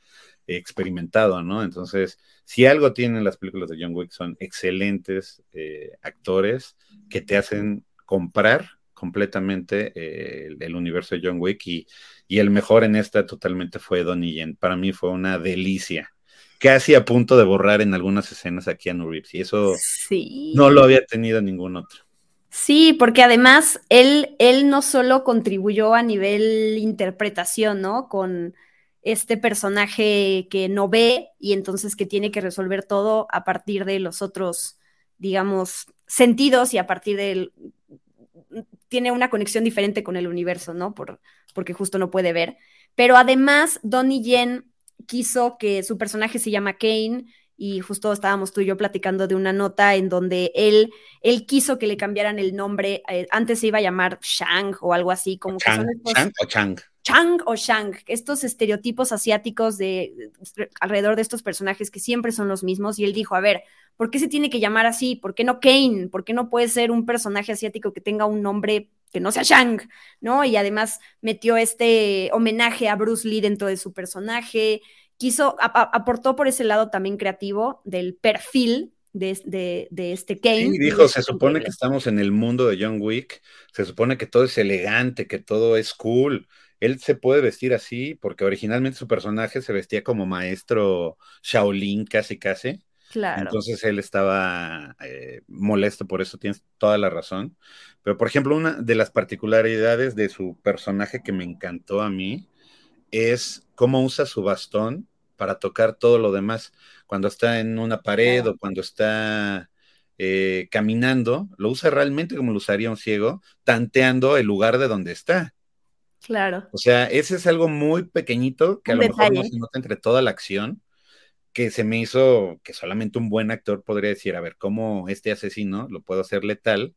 experimentado, ¿no? Entonces, si algo tienen las películas de John Wick son excelentes eh, actores que te hacen comprar completamente eh, el, universo de John Wick y, y, el mejor en esta totalmente fue Donnie Yen. Para mí fue una delicia casi a punto de borrar en algunas escenas a Keanu Reeves. Y eso sí. no lo había tenido ningún otro. Sí, porque además él, él no solo contribuyó a nivel interpretación, ¿no? Con este personaje que no ve y entonces que tiene que resolver todo a partir de los otros, digamos, sentidos y a partir del... tiene una conexión diferente con el universo, ¿no? Por, porque justo no puede ver. Pero además, Donnie Yen quiso que su personaje se llama Kane y justo estábamos tú y yo platicando de una nota en donde él, él quiso que le cambiaran el nombre, eh, antes se iba a llamar Shang o algo así, como Chang, que son estos, Chang o Chang. Chang o Shang, estos estereotipos asiáticos de, de, alrededor de estos personajes que siempre son los mismos y él dijo, a ver, ¿por qué se tiene que llamar así? ¿Por qué no Kane? ¿Por qué no puede ser un personaje asiático que tenga un nombre que no sea Shang, ¿no? Y además metió este homenaje a Bruce Lee dentro de su personaje, quiso, a, aportó por ese lado también creativo del perfil de, de, de este Kane. Sí, dijo, se supone que estamos en el mundo de John Wick, se supone que todo es elegante, que todo es cool. Él se puede vestir así porque originalmente su personaje se vestía como maestro Shaolin casi casi. Claro. Entonces él estaba eh, molesto por eso, tienes toda la razón. Pero por ejemplo, una de las particularidades de su personaje que me encantó a mí es cómo usa su bastón para tocar todo lo demás. Cuando está en una pared o cuando está eh, caminando, lo usa realmente como lo usaría un ciego, tanteando el lugar de donde está. Claro. O sea, ese es algo muy pequeñito que un a lo detalle. mejor no se nota entre toda la acción, que se me hizo que solamente un buen actor podría decir, a ver, ¿cómo este asesino lo puedo hacer letal?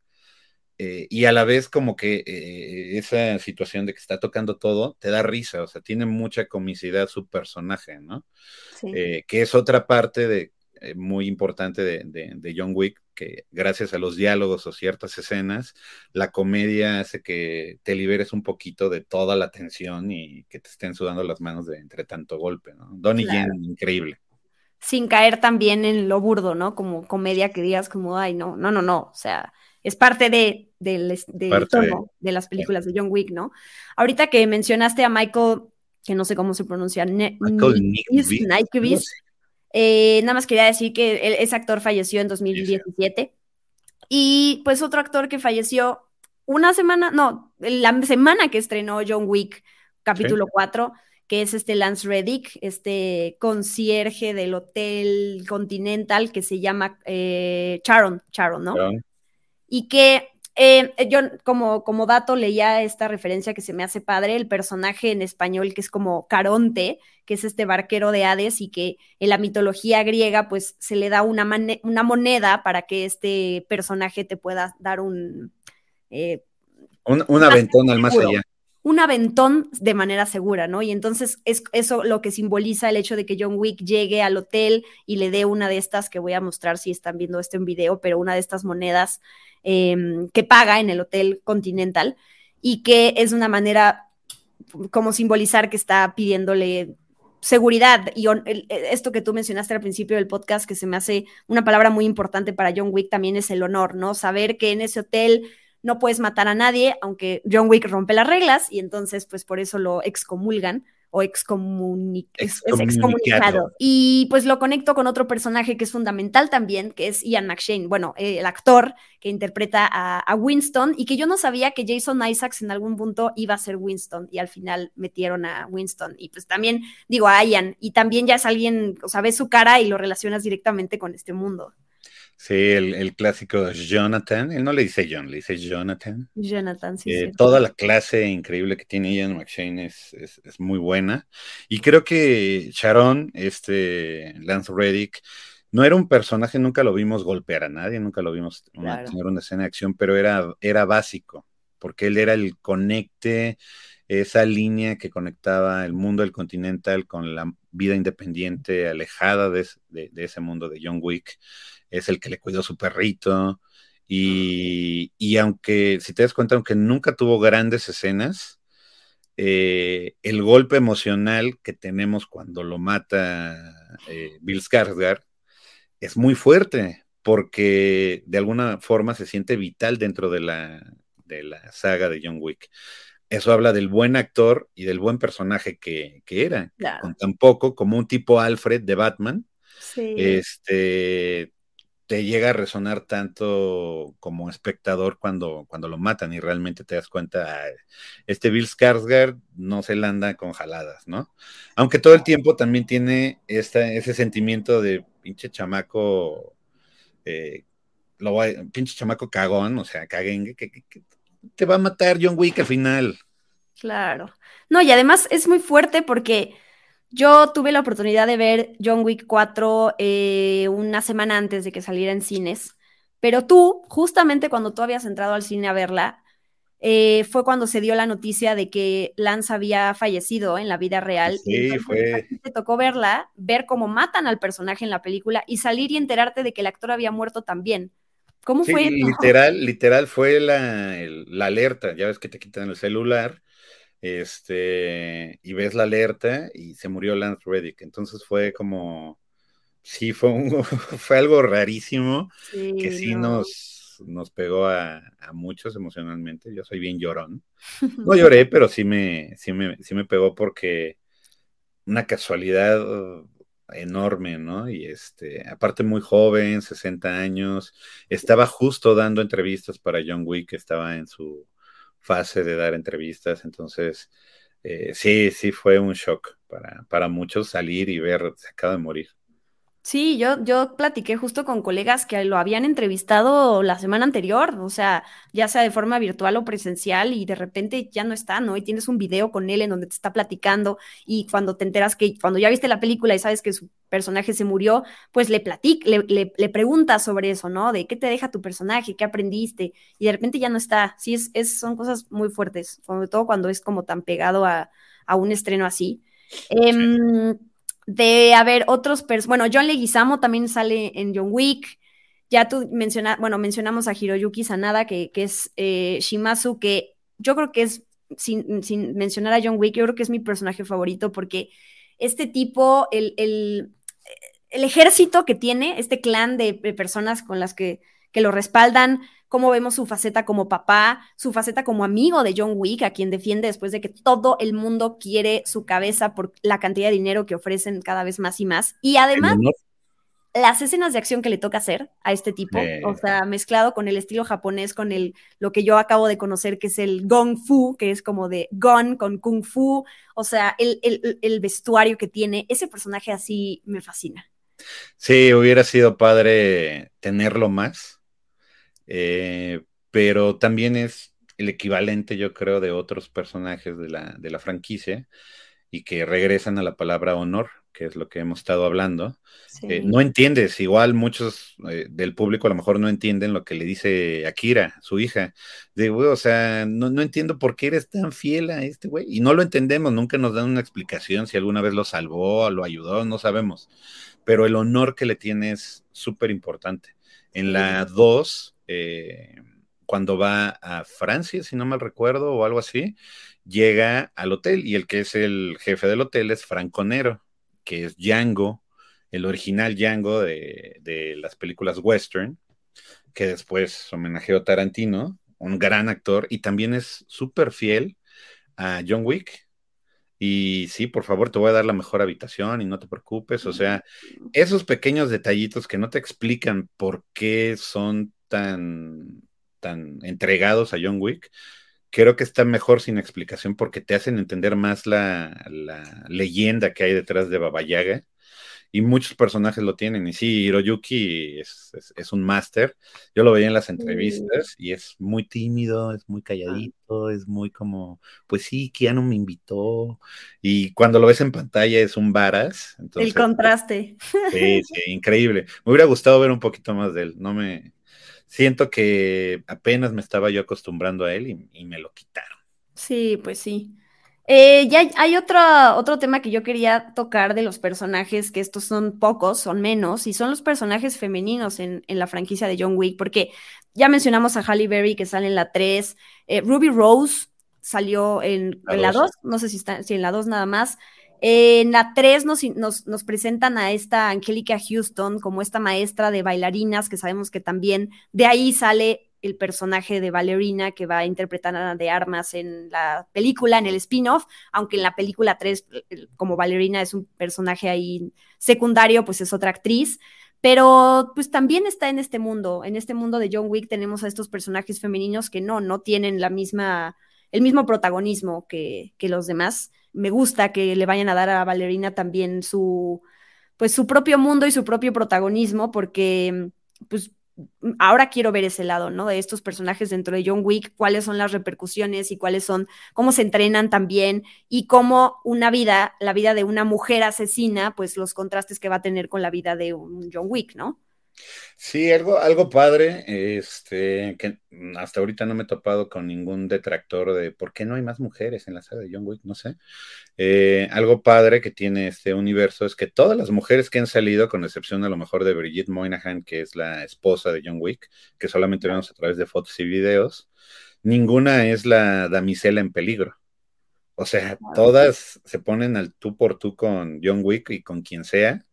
Eh, y a la vez como que eh, esa situación de que está tocando todo te da risa, o sea, tiene mucha comicidad su personaje, ¿no? Sí. Eh, que es otra parte de, muy importante de, de, de, John Wick, que gracias a los diálogos o ciertas escenas, la comedia hace que te liberes un poquito de toda la tensión y que te estén sudando las manos de entre tanto golpe, ¿no? Donnie claro. Yen, increíble sin caer también en lo burdo, ¿no? Como comedia que digas como, ay, no, no, no, no, o sea, es parte de, de, de, parte tono de, de, las películas de John Wick, ¿no? Ahorita que mencionaste a Michael, que no sé cómo se pronuncia, ne Michael Nyqvist, eh, nada más quería decir que él, ese actor falleció en 2017. Y pues otro actor que falleció una semana, no, la semana que estrenó John Wick, capítulo sí. 4, que es este Lance Reddick, este concierge del Hotel Continental que se llama eh, Charon, Charon, ¿no? Charon. Y que eh, yo como, como dato leía esta referencia que se me hace padre, el personaje en español que es como Caronte, que es este barquero de Hades y que en la mitología griega pues se le da una, una moneda para que este personaje te pueda dar un... Eh, un, un aventón al más allá un aventón de manera segura, ¿no? Y entonces es eso lo que simboliza el hecho de que John Wick llegue al hotel y le dé una de estas que voy a mostrar si están viendo esto en video, pero una de estas monedas eh, que paga en el hotel Continental y que es una manera como simbolizar que está pidiéndole seguridad y esto que tú mencionaste al principio del podcast que se me hace una palabra muy importante para John Wick también es el honor, ¿no? Saber que en ese hotel no puedes matar a nadie, aunque John Wick rompe las reglas y entonces pues por eso lo excomulgan o excomuni es, es excomunicado. Y pues lo conecto con otro personaje que es fundamental también, que es Ian McShane, bueno, eh, el actor que interpreta a, a, Winston y que yo no sabía que Jason Isaacs en algún punto iba a ser Winston y al final metieron a Winston y pues también digo a Ian y también ya es alguien, o sea, ves su cara y lo relacionas directamente con este mundo. Sí, el, el, clásico Jonathan, él no le dice John, le dice Jonathan. Jonathan, sí. Eh, toda la clase increíble que tiene Ian McShane es, es, es, muy buena. Y creo que Sharon, este Lance Reddick, no era un personaje, nunca lo vimos golpear a nadie, nunca lo vimos claro. tener una escena de acción, pero era, era básico, porque él era el conecte, esa línea que conectaba el mundo del continental con la vida independiente alejada de, de, de ese mundo de John Wick es el que le cuidó su perrito. Y, y, aunque, si te das cuenta, aunque nunca tuvo grandes escenas, eh, el golpe emocional que tenemos cuando lo mata eh, Bill Skarsgård es muy fuerte, porque de alguna forma se siente vital dentro de la, de la saga de John Wick. Eso habla del buen actor y del buen personaje que, que era, claro. con tan poco como un tipo Alfred de Batman, Este, te llega a resonar tanto como espectador cuando, cuando lo matan y realmente te das cuenta, este Bill Skarsgård no se la anda con jaladas, ¿no? Aunque todo el tiempo también tiene ese sentimiento de pinche chamaco, eh, lo pinche chamaco cagón, o sea, caguen, que, te va a matar John Wick al final. Claro. No, y además es muy fuerte porque yo tuve la oportunidad de ver John Wick 4 eh, una semana antes de que saliera en cines, pero tú, justamente cuando tú habías entrado al cine a verla, eh, fue cuando se dio la noticia de que Lance había fallecido en la vida real. Sí, fue. Te tocó verla, ver cómo matan al personaje en la película y salir y enterarte de que el actor había muerto también. ¿Cómo fue? Literal, literal fue la, la, alerta. Ya ves que te quitan el celular este, y ves la alerta y se murió Lance Reddick. Entonces fue como, sí, fue, un, fue algo rarísimo que sí nos, nos pegó a, muchos emocionalmente. Yo soy bien llorón. No lloré, pero sí me, sí me, sí me pegó porque una casualidad enorme, ¿no? Y este, aparte muy joven, 60 años, estaba justo dando entrevistas para John Wick, estaba en su fase de dar entrevistas, entonces eh, sí, sí fue un shock para, para muchos salir y ver, se acaba de morir. Sí, yo, yo platiqué justo con colegas que lo habían entrevistado la semana anterior, o sea, ya sea de forma virtual o presencial, y de repente ya no está, ¿no? Y tienes un video con él en donde te está platicando, y cuando te enteras que, cuando ya viste la película y sabes que su personaje se murió, pues le platic, le, le, preguntas sobre eso, ¿no? De qué te deja tu personaje, qué aprendiste, y de repente ya no está. Sí, es, es son cosas muy fuertes, sobre todo cuando es como tan pegado a, a un estreno así. Eh, de haber otros bueno, John Leguizamo también sale en John Wick. Ya tú mencionas, bueno, mencionamos a Hiroyuki Sanada, que, que es eh, Shimazu, que yo creo que es, sin, mencionar a John Wick, yo creo que es mi personaje favorito porque este tipo, el, el, el ejército que tiene, este clan de, personas con las que, que lo respaldan, cómo vemos su faceta como papá, su faceta como amigo de John Wick, a quien defiende después de que todo el mundo quiere su cabeza por la cantidad de dinero que ofrecen cada vez más y más. Y además, las escenas de acción que le toca hacer a este tipo, o sea, mezclado con el estilo japonés, con el, lo que yo acabo de conocer, que es el Gong Fu, que es como de Gon con Kung Fu, o sea, el, el vestuario que tiene, ese personaje así me fascina. Sí, hubiera sido padre tenerlo más eh, pero también es el equivalente, yo creo, de otros personajes de la, de la franquicia y que regresan a la palabra honor, que es lo que hemos estado hablando. Eh, no entiendes, igual muchos eh, del público a lo mejor no entienden lo que le dice Akira, su hija. De, o sea, no, no, entiendo por qué eres tan fiel a este güey. Y no lo entendemos, nunca nos dan una explicación si alguna vez lo salvó, lo ayudó, no sabemos. Pero el honor que le tiene es súper importante. En la 2, eh, cuando va a Francia, si no mal recuerdo, o algo así, llega al hotel y el que es el jefe del hotel es Franco Nero, que es Django, el original Django de, las películas western, que después homenajeó a Tarantino, un gran actor, y también es súper fiel a John Wick. Y sí, por favor, te voy a dar la mejor habitación y no te preocupes. O sea, esos pequeños detallitos que no te explican por qué son tan, tan entregados a John Wick, creo que está mejor sin explicación porque te hacen entender más la, leyenda que hay detrás de Baba Yaga. Y muchos personajes lo tienen. Y sí, Hiroyuki es, un máster. Yo lo veía en las entrevistas y es muy tímido, es muy calladito, es muy como, pues sí, Keanu me invitó. Y cuando lo ves en pantalla es un varas. El contraste. Sí, sí, increíble. Me hubiera gustado ver un poquito más de él. No me, siento que apenas me estaba yo acostumbrando a él y, me lo quitaron. Sí, pues sí. Eh, ya hay otro, otro tema que yo quería tocar de los personajes, que estos son pocos, son menos, y son los personajes femeninos en, la franquicia de John Wick, porque ya mencionamos a Halle Berry que sale en la 3, eh, Ruby Rose salió en la, 2, no sé si, está, si en la 2 nada más, en la 3 nos, nos, presentan a esta Angélica Houston como esta maestra de bailarinas, que sabemos que también de ahí sale el personaje de Ballerina que va a interpretar a de Armas en la película, en el spin-off, aunque en la película 3, como Ballerina es un personaje ahí secundario, pues es otra actriz. Pero pues también está en este mundo, en este mundo de John Wick tenemos a estos personajes femeninos que no, no tienen la misma, el mismo protagonismo que, que los demás. Me gusta que le vayan a dar a Ballerina también su, pues su propio mundo y su propio protagonismo, porque pues ahora quiero ver ese lado, ¿no? De estos personajes dentro de John Wick, cuáles son las repercusiones y cuáles son, cómo se entrenan también y cómo una vida, la vida de una mujer asesina, pues los contrastes que va a tener con la vida de un John Wick, ¿no? Sí, algo, algo padre, este, que hasta ahorita no me he topado con ningún detractor de por qué no hay más mujeres en la saga de John Wick, no sé. Eh, algo padre que tiene este universo es que todas las mujeres que han salido, con excepción a lo mejor de Brigitte Moynihan, que es la esposa de John Wick, que solamente vemos a través de fotos y videos, ninguna es la damisela en peligro. O sea, todas se ponen al tú por tú con John Wick y con quien sea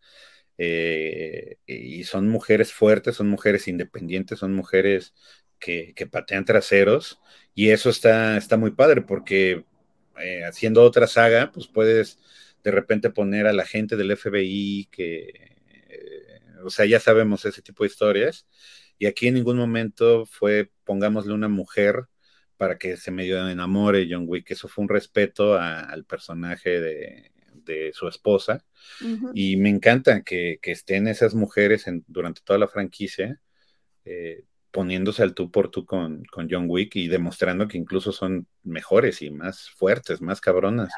eh, y son mujeres fuertes, son mujeres independientes, son mujeres que, patean traseros, y eso está, está muy padre, porque eh, haciendo otra saga, pues puedes de repente poner a la gente del FBI que, eh, o sea, ya sabemos ese tipo de historias, y aquí en ningún momento fue, pongámosle una mujer para que se medio enamore John Wick, eso fue un respeto al personaje de, de su esposa. Y me encanta que, estén esas mujeres durante toda la franquicia eh, poniéndose al tú por tú con, John Wick y demostrando que incluso son mejores y más fuertes, más cabronas.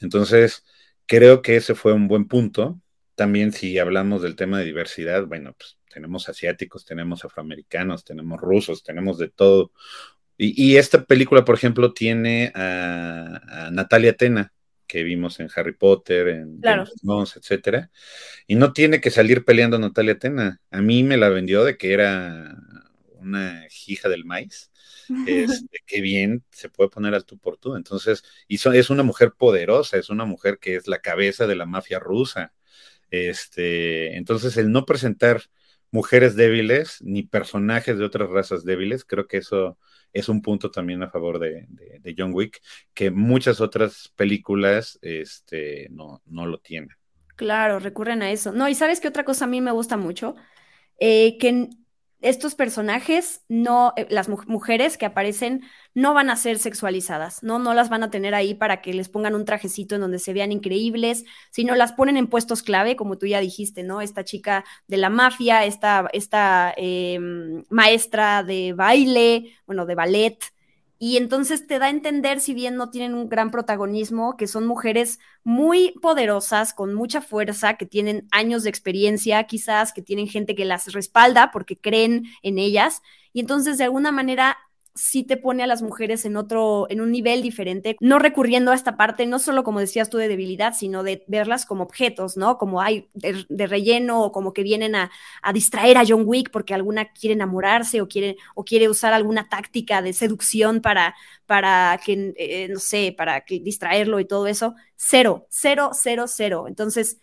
Entonces, creo que ese fue un buen punto. También si hablamos del tema de diversidad, bueno, pues tenemos asiáticos, tenemos afroamericanos, tenemos rusos, tenemos de todo. Y, esta película, por ejemplo, tiene a, a Natalia Tena, que vimos en Harry Potter, en claro. etcétera. Y no tiene que salir peleando Natalia Tena. A mí me la vendió de que era una hija del maíz. Este, que bien se puede poner al tú por tú. Entonces, y es una mujer poderosa, es una mujer que es la cabeza de la mafia rusa. Este, entonces, el no presentar mujeres débiles ni personajes de otras razas débiles, creo que eso es un punto también a favor de, John Wick, que muchas otras películas este, no, no lo tienen. Claro, recurren a eso. No, y sabes qué otra cosa a mí me gusta mucho, eh, que estos personajes, no, eh, las mujeres que aparecen, no van a ser sexualizadas, ¿no? No las van a tener ahí para que les pongan un trajecito en donde se vean increíbles, sino las ponen en puestos clave, como tú ya dijiste, ¿no? Esta chica de la mafia, esta, esta em, maestra de baile, bueno, de ballet, y entonces te da a entender, si bien no tienen un gran protagonismo, que son mujeres muy poderosas, con mucha fuerza, que tienen años de experiencia, quizás, que tienen gente que las respalda porque creen en ellas. Y entonces, de alguna manera, sí te pone a las mujeres en otro, en un nivel diferente, no recurriendo a esta parte, no solo como decías tú de debilidad, sino de verlas como objetos, ¿no? Como hay de, relleno o como que vienen a, distraer a John Wick porque alguna quiere enamorarse o quiere, o quiere usar alguna táctica de seducción para, para que, eh, no sé, para que distraerlo y todo eso. Cero, cero, cero, cero. Entonces,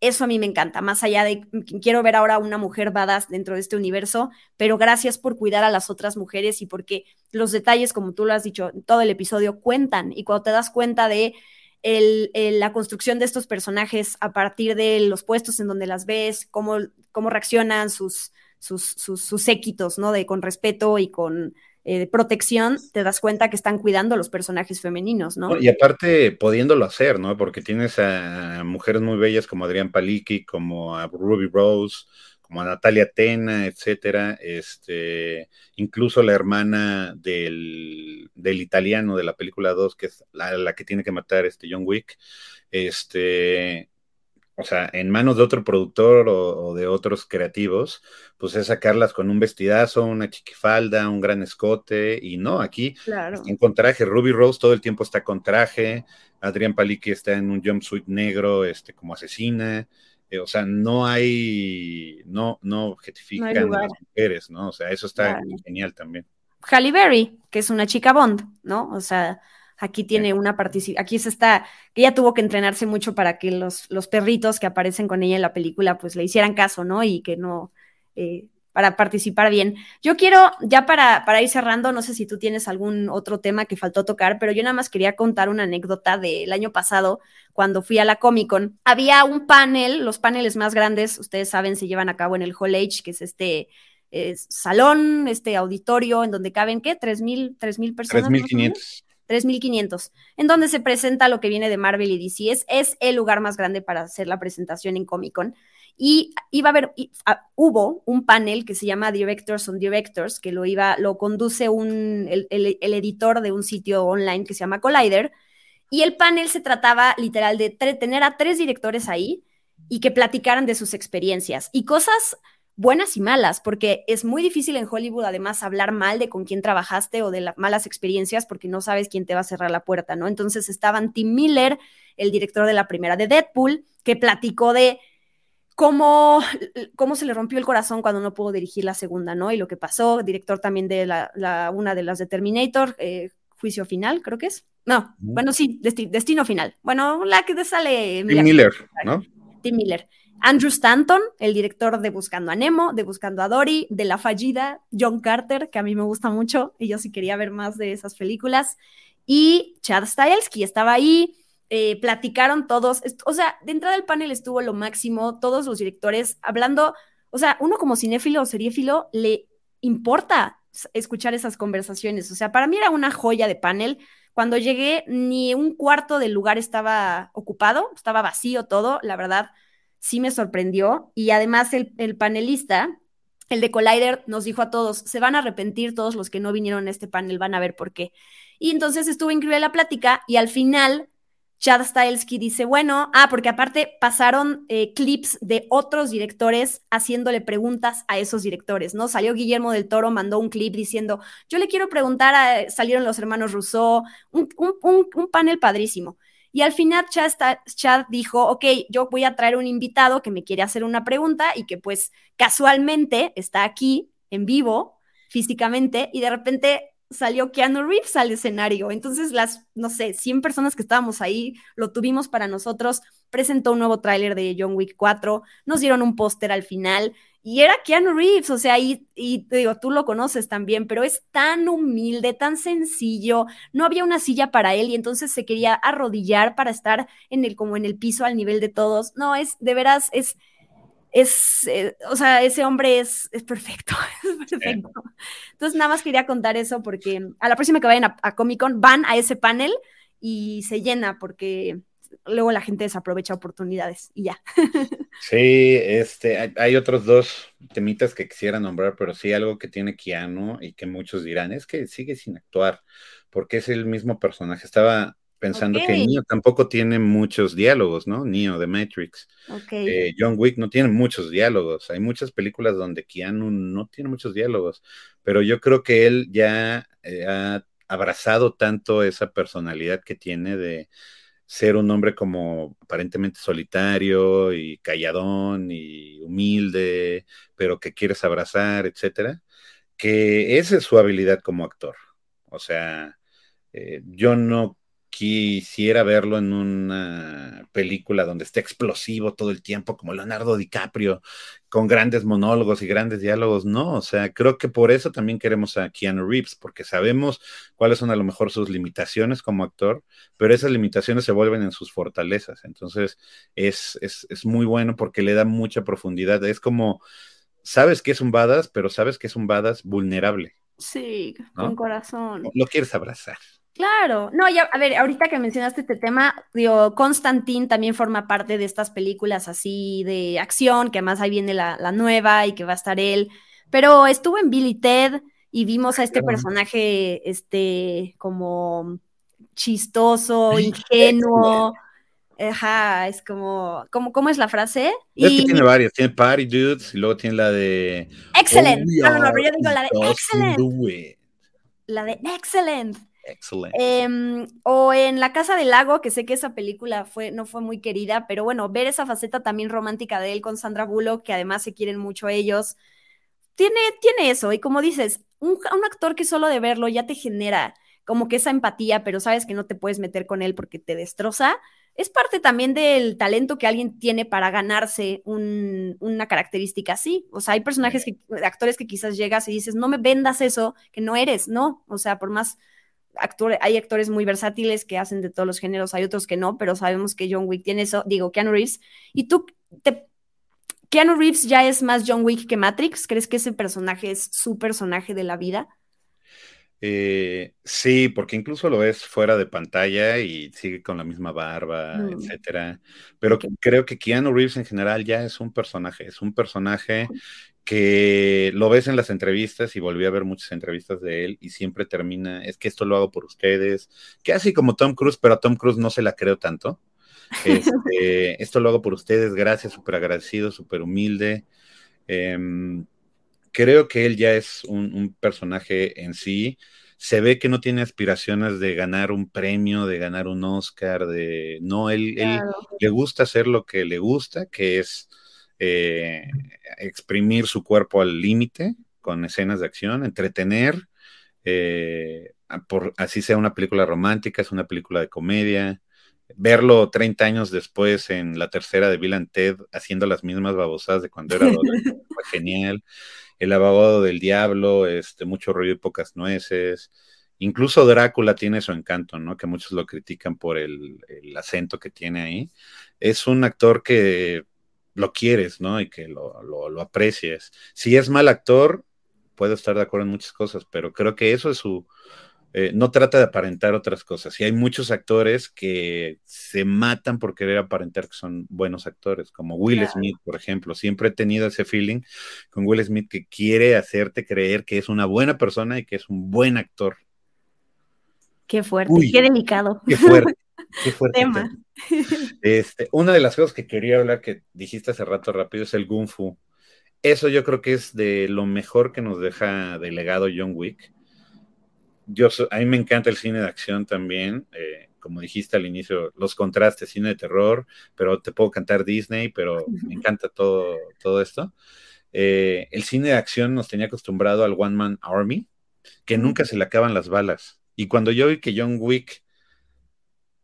eso a mí me encanta, más allá de quiero ver ahora una mujer badass dentro de este universo, pero gracias por cuidar a las otras mujeres y porque los detalles, como tú lo has dicho en todo el episodio, cuentan. Y cuando te das cuenta de la construcción de estos personajes a partir de los puestos en donde las ves, cómo, cómo reaccionan sus, sus, sus, ¿no? De con respeto y con eh, protección, te das cuenta que están cuidando a los personajes femeninos, ¿no? Y aparte, pudiéndolo hacer, ¿no? Porque tienes a mujeres muy bellas como Adrián Paliki, como a Ruby Rose, como a Natalia Tena, etcétera, este, incluso la hermana del, del italiano de la película 2, que es la, la, que tiene que matar este John Wick, este, o sea, en manos de otro productor o, de otros creativos, pues es sacarlas con un vestidazo, una chiquifalda, un gran escote, y no, aquí claro. en con traje, Ruby Rose todo el tiempo está con traje, Adrián Paliki está en un jumpsuit negro, este, como asesina, eh, o sea, no hay, no, no objetifican a las mujeres, ¿no? O sea, eso está genial también. Halle Berry, que es una chica Bond, ¿no? O sea, Aquí tiene una participación, aquí se está, ella tuvo que entrenarse mucho para que los, los perritos que aparecen con ella en la película pues le hicieran caso, ¿no? Y que no, eh, para participar bien. Yo quiero, ya para, para ir cerrando, no sé si tú tienes algún otro tema que faltó tocar, pero yo nada más quería contar una anécdota del año pasado, cuando fui a la Comic Con. Había un panel, los paneles más grandes, ustedes saben, se llevan a cabo en el Hall H, que es este eh, salón, este auditorio, en donde caben, ¿qué? ¿3.000 mil personas? 3.500. 3.500, en donde se presenta lo que viene de Marvel y DC. Es, es el lugar más grande para hacer la presentación en Comic Con. Y iba a haber, ah, hubo un panel que se llama Directors on Directors, que lo iba, lo conduce un, el, editor de un sitio online que se llama Collider, y el panel se trataba literal de tener a tres directores ahí y que platicaran de sus experiencias y cosas buenas y malas, porque es muy difícil en Hollywood además hablar mal de con quién trabajaste o de las malas experiencias porque no sabes quién te va a cerrar la puerta, ¿no? Entonces estaban Tim Miller, el director de la primera de Deadpool, que platicó de cómo, cómo se le rompió el corazón cuando no pudo dirigir la segunda, ¿no? Y lo que pasó, director también de la, una de las de Terminator, eh, Juicio Final, creo que es. No, bueno, sí, Destino Final. Bueno, la que sale... Tim Miller, ¿no? Tim Miller. Andrew Stanton, el director de Buscando a Nemo, de Buscando a Dory, de La Fallida, John Carter, que a mí me gusta mucho, y yo sí quería ver más de esas películas, y Chad Stahelski estaba ahí, eh, platicaron todos, o sea, de entrada del panel estuvo lo máximo, todos los directores hablando, o sea, uno como cinéfilo o seriéfilo le importa escuchar esas conversaciones, o sea, para mí era una joya de panel. Cuando llegué, ni un cuarto del lugar estaba ocupado, estaba vacío todo, la verdad, sí me sorprendió. Y además el, el panelista, el de Collider, nos dijo a todos, se van a arrepentir todos los que no vinieron a este panel, van a ver por qué. Y entonces estuvo increíble la plática y al final Chad Stahelski dice, bueno, ah, porque aparte pasaron eh, clips de otros directores haciéndole preguntas a esos directores, ¿no? Salió Guillermo del Toro, mandó un clip diciendo, yo le quiero preguntar, a, salieron los hermanos Rousseau, un, panel padrísimo. Y al final Chad, Chad, dijo, ok, yo voy a traer un invitado que me quiere hacer una pregunta y que pues casualmente está aquí en vivo físicamente y de repente salió Keanu Reeves al escenario. Entonces, las, no sé, 100 personas que estábamos ahí, lo tuvimos para nosotros, presentó un nuevo tráiler de John Wick 4, nos dieron un póster al final y era Keanu Reeves, o sea, y, y te digo, tú lo conoces también, pero es tan humilde, tan sencillo, no había una silla para él y entonces se quería arrodillar para estar en el, como en el piso al nivel de todos. No, es, de veras, es es, eh, o sea, ese hombre es, es perfecto, es perfecto. Entonces, nada más quería contar eso porque a la próxima que vayan a, Comic Con van a ese panel y se llena porque luego la gente desaprovecha oportunidades y ya. Sí, este, hay, otros dos temitas que quisiera nombrar, pero sí algo que tiene Keanu y que muchos dirán, es que sigue sin actuar, porque es el mismo personaje. Estaba pensando que Neo tampoco tiene muchos diálogos, ¿no? Neo de Matrix. Eh, John Wick no tiene muchos diálogos. Hay muchas películas donde Keanu no tiene muchos diálogos, pero yo creo que él ya eh, ha abrazado tanto esa personalidad que tiene de ser un hombre como aparentemente solitario y calladón y humilde, pero que quieres abrazar, etcétera, que esa es su habilidad como actor. O sea, eh, yo no quisiera verlo en una película donde esté explosivo todo el tiempo, como Leonardo DiCaprio, con grandes monólogos y grandes diálogos. No, o sea, creo que por eso también queremos a Keanu Reeves, porque sabemos cuáles son a lo mejor sus limitaciones como actor, pero esas limitaciones se vuelven en sus fortalezas. Entonces, es, es, es muy bueno porque le da mucha profundidad. Es como, sabes que es un badass, pero sabes que es un badass vulnerable. Sí, con corazón. Lo quieres abrazar. Claro, no, ya, a ver, ahorita que mencionaste este tema, digo, Constantine también forma parte de estas películas así de acción, que además ahí viene la, nueva y que va a estar él, pero estuvo en Billy Ted y vimos a este personaje, este, como chistoso, ingenuo. Ajá, es como, ¿cómo, ¿cómo es la frase? y, tiene varias, tiene Party Dudes y luego tiene la de... Excellent. Oh, no, no, pero yo digo la de Excellent. La de Excellent. Excelente. Em, o en La Casa del Lago, que sé que esa película fue, no fue muy querida, pero bueno, ver esa faceta también romántica de él con Sandra Bullock, que además se quieren mucho ellos, tiene, tiene eso. Y como dices, un, un actor que solo de verlo ya te genera como que esa empatía, pero sabes que no te puedes meter con él porque te destroza, es parte también del talento que alguien tiene para ganarse una característica así. O sea, hay personajes, que, actores que quizás llegas y dices, no me vendas eso, que no eres, no. O sea, por más hay actores muy versátiles que hacen de todos los géneros, hay otros que no, pero sabemos que John Wick tiene eso, digo, Keanu Reeves. Y tú, te, Keanu Reeves ya es más John Wick que Matrix. ¿Crees que ese personaje es su personaje de la vida? Eh, sí, porque incluso lo ves fuera de pantalla y sigue con la misma barba, mm. etcétera. Pero creo que Keanu Reeves en general ya es un personaje, es un personaje que lo ves en las entrevistas y volví a ver muchas entrevistas de él y siempre termina, es que esto lo hago por ustedes, que así como Tom Cruise, pero a Tom Cruise no se la creo tanto. Este, esto lo hago por ustedes, gracias, súper agradecido, súper humilde. Em, creo que él ya es un, personaje en sí. Se ve que no tiene aspiraciones de ganar un premio, de ganar un Oscar, de no, él, le gusta hacer lo que le gusta, que es eh, exprimir su cuerpo al límite con escenas de acción, entretener, eh, por, así sea una película romántica, es una película de comedia, verlo 30 años después en la tercera de Bill and Ted haciendo las mismas babosadas de cuando era fue genial. El abogado del diablo, este, mucho ruido y pocas nueces. Incluso Drácula tiene su encanto, ¿no? Que muchos lo critican por el, acento que tiene ahí. Es un actor que lo quieres, ¿no? Y que lo, lo, lo aprecias. Si es mal actor, puedo estar de acuerdo en muchas cosas, pero creo que eso es su, eh, no trata de aparentar otras cosas. Y hay muchos actores que se matan por querer aparentar que son buenos actores, como Will Smith, por ejemplo. Siempre he tenido ese feeling con Will Smith que quiere hacerte creer que es una buena persona y que es un buen actor. Qué fuerte, qué delicado. Qué fuerte. Qué fuerte Tema. Este, una de las cosas que quería hablar que dijiste hace rato rápido es el Kung Fu. Eso yo creo que es de lo mejor que nos deja delegado John Wick yo, a mí me encanta el cine de acción también, eh, como dijiste al inicio, los contrastes, cine de terror, pero te puedo cantar Disney, pero me encanta todo, todo esto. Eh, el cine de acción nos tenía acostumbrado al One Man Army, que nunca se le acaban las balas. Y cuando yo vi que John Wick,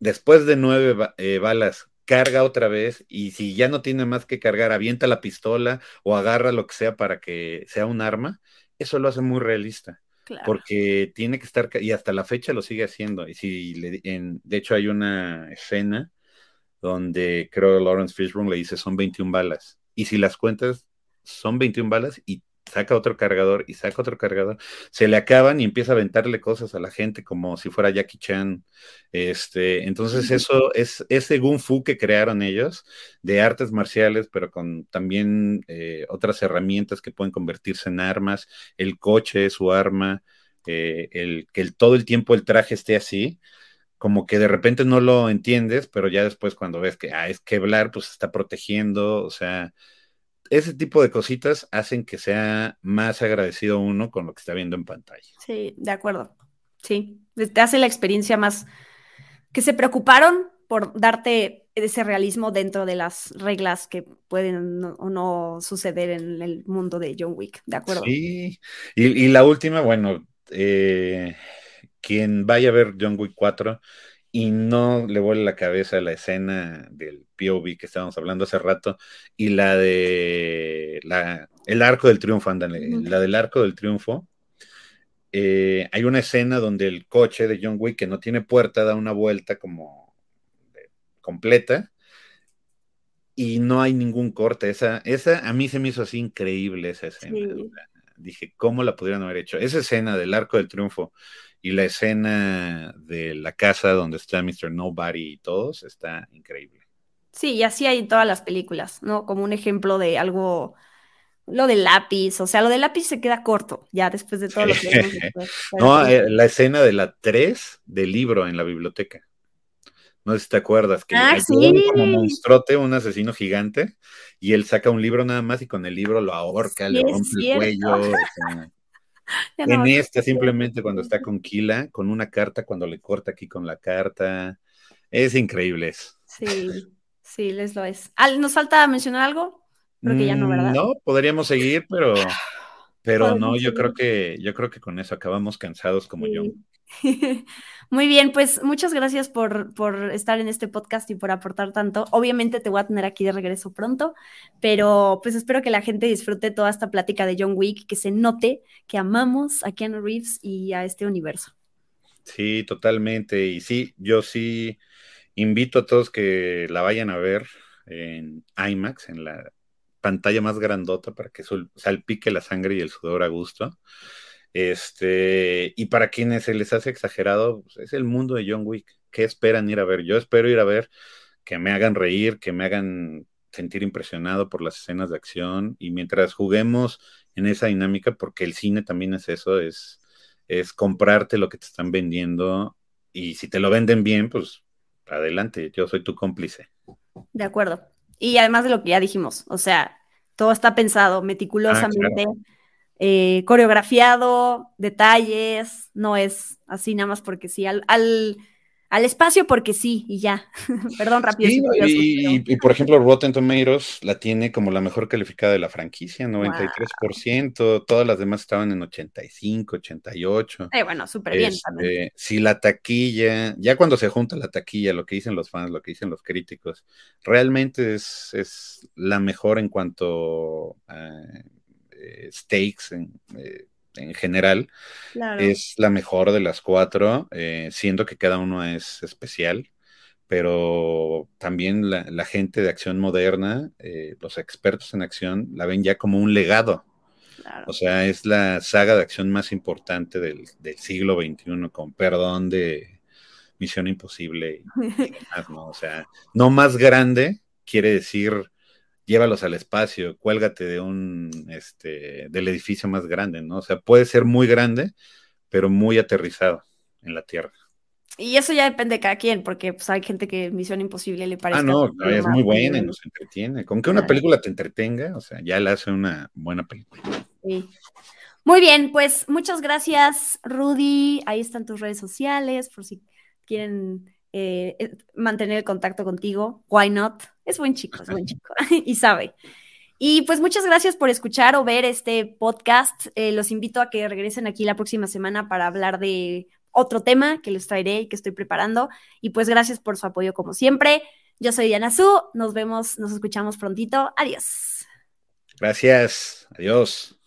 después de nueve eh, balas, carga otra vez y si ya no tiene más que cargar, avienta la pistola o agarra lo que sea para que sea un arma, eso lo hace muy realista. Porque tiene que estar, y hasta la fecha lo sigue haciendo. Y si le, en, de hecho hay una escena donde creo Lawrence Fishburne le dice son 21 balas. Y si las cuentas, son 21 balas y saca otro cargador y saca otro cargador, se le acaban y empieza a aventarle cosas a la gente como si fuera Jackie Chan. Este, entonces eso es ese Gun Fu que crearon ellos de artes marciales, pero con también eh, otras herramientas que pueden convertirse en armas. El coche es su arma, eh, el que el, todo el tiempo el traje esté así como que de repente no lo entiendes, pero ya después cuando ves que ah, es Kevlar, pues está protegiendo, o sea, ese tipo de cositas hacen que sea más agradecido uno con lo que está viendo en pantalla. Sí, de acuerdo. Sí, te hace la experiencia más que se preocuparon por darte ese realismo dentro de las reglas que pueden o no suceder en el mundo de John Wick, ¿de acuerdo? Sí, y, la última, bueno, eh, quien vaya a ver John Wick 4, y no le vuelve la cabeza la escena del POV que estábamos hablando hace rato y la de la, el arco del triunfo, ándale, la del arco del triunfo. Eh, hay una escena donde el coche de John Wick que no tiene puerta da una vuelta como completa y no hay ningún corte. Esa, esa a mí se me hizo así increíble esa escena. Dije, ¿cómo la pudieran haber hecho? Esa escena del arco del triunfo y la escena de la casa donde está Mr. Nobody y todos está increíble. Sí, y así hay en todas las películas, ¿no? Como un ejemplo de algo, lo del lápiz, o sea, lo del lápiz se queda corto, ya después de todo lo que vemos No, eh, la escena de la 3 del libro en la biblioteca. No sé si te acuerdas que ah, hay como monstruote, un asesino gigante, y él saca un libro nada más y con el libro lo ahorca, le rompe el cuello. en esta, simplemente cuando está con Kila, con una carta, cuando le corta aquí con la carta. Es increíble eso. Sí, sí, les lo es. ¿Nos falta mencionar algo? Creo que ya no, ¿verdad? No, podríamos seguir, pero, pero no, yo creo que, yo creo que con eso acabamos cansados como yo. Muy bien, pues muchas gracias por, por, estar en este podcast y por aportar tanto. Obviamente te voy a tener aquí de regreso pronto, pero pues espero que la gente disfrute toda esta plática de John Wick, que se note que amamos a Keanu Reeves y a este universo. Sí, totalmente. Y sí, yo sí invito a todos que la vayan a ver en IMAX, en la pantalla más grandota para que salpique la sangre y el sudor a gusto. Este, y para quienes se les hace exagerado, pues, es el mundo de John Wick. ¿Qué esperan ir a ver? Yo espero ir a ver que me hagan reír, que me hagan sentir impresionado por las escenas de acción y mientras juguemos en esa dinámica, porque el cine también es eso, es, es comprarte lo que te están vendiendo y si te lo venden bien, pues adelante, yo soy tu cómplice. De acuerdo. Y además de lo que ya dijimos, o sea, todo está pensado ah, meticulosamente. Eh, coreografiado, detalles, no es así nada más porque sí, al, al, espacio porque sí, y ya. Perdón, rápido. y, por ejemplo, Rotten Tomatoes la tiene como la mejor calificada de la franquicia, 93%, todas las demás estaban en 85, 88. Eh, bueno, súper bien este, Si la taquilla, ya cuando se junta la taquilla, lo que dicen los fans, lo que dicen los críticos, realmente es, es la mejor en cuanto a eh, stakes en, eh, en general. Es la mejor de las cuatro, eh, siendo que cada uno es especial, pero también la, gente de acción moderna, los expertos en acción, la ven ya como un legado. O sea, es la saga de acción más importante del, siglo XXI, con perdón de Misión Imposible. O sea, no más grande quiere decir llévalos al espacio, cuélgate de un, este, del edificio más grande, ¿no? O sea, puede ser muy grande, pero muy aterrizado en la Tierra. Y eso ya depende de cada quien, porque pues, hay gente que Misión Imposible le parece. Ah, no, es muy buena y nos entretiene. Con que una película te entretenga, o sea, ya le hace una buena película. Sí. Muy bien, pues muchas gracias, Rudy. Ahí están tus redes sociales, por si quieren eh, mantener el contacto contigo. Why not? Es buen chico, es buen chico y sabe. Y pues muchas gracias por escuchar o ver este podcast. Eh, los invito a que regresen aquí la próxima semana para hablar de otro tema que les traeré y que estoy preparando. Y pues gracias por su apoyo como siempre. Yo soy Diana Su. Nos vemos, nos escuchamos prontito. Adiós. Gracias. Adiós.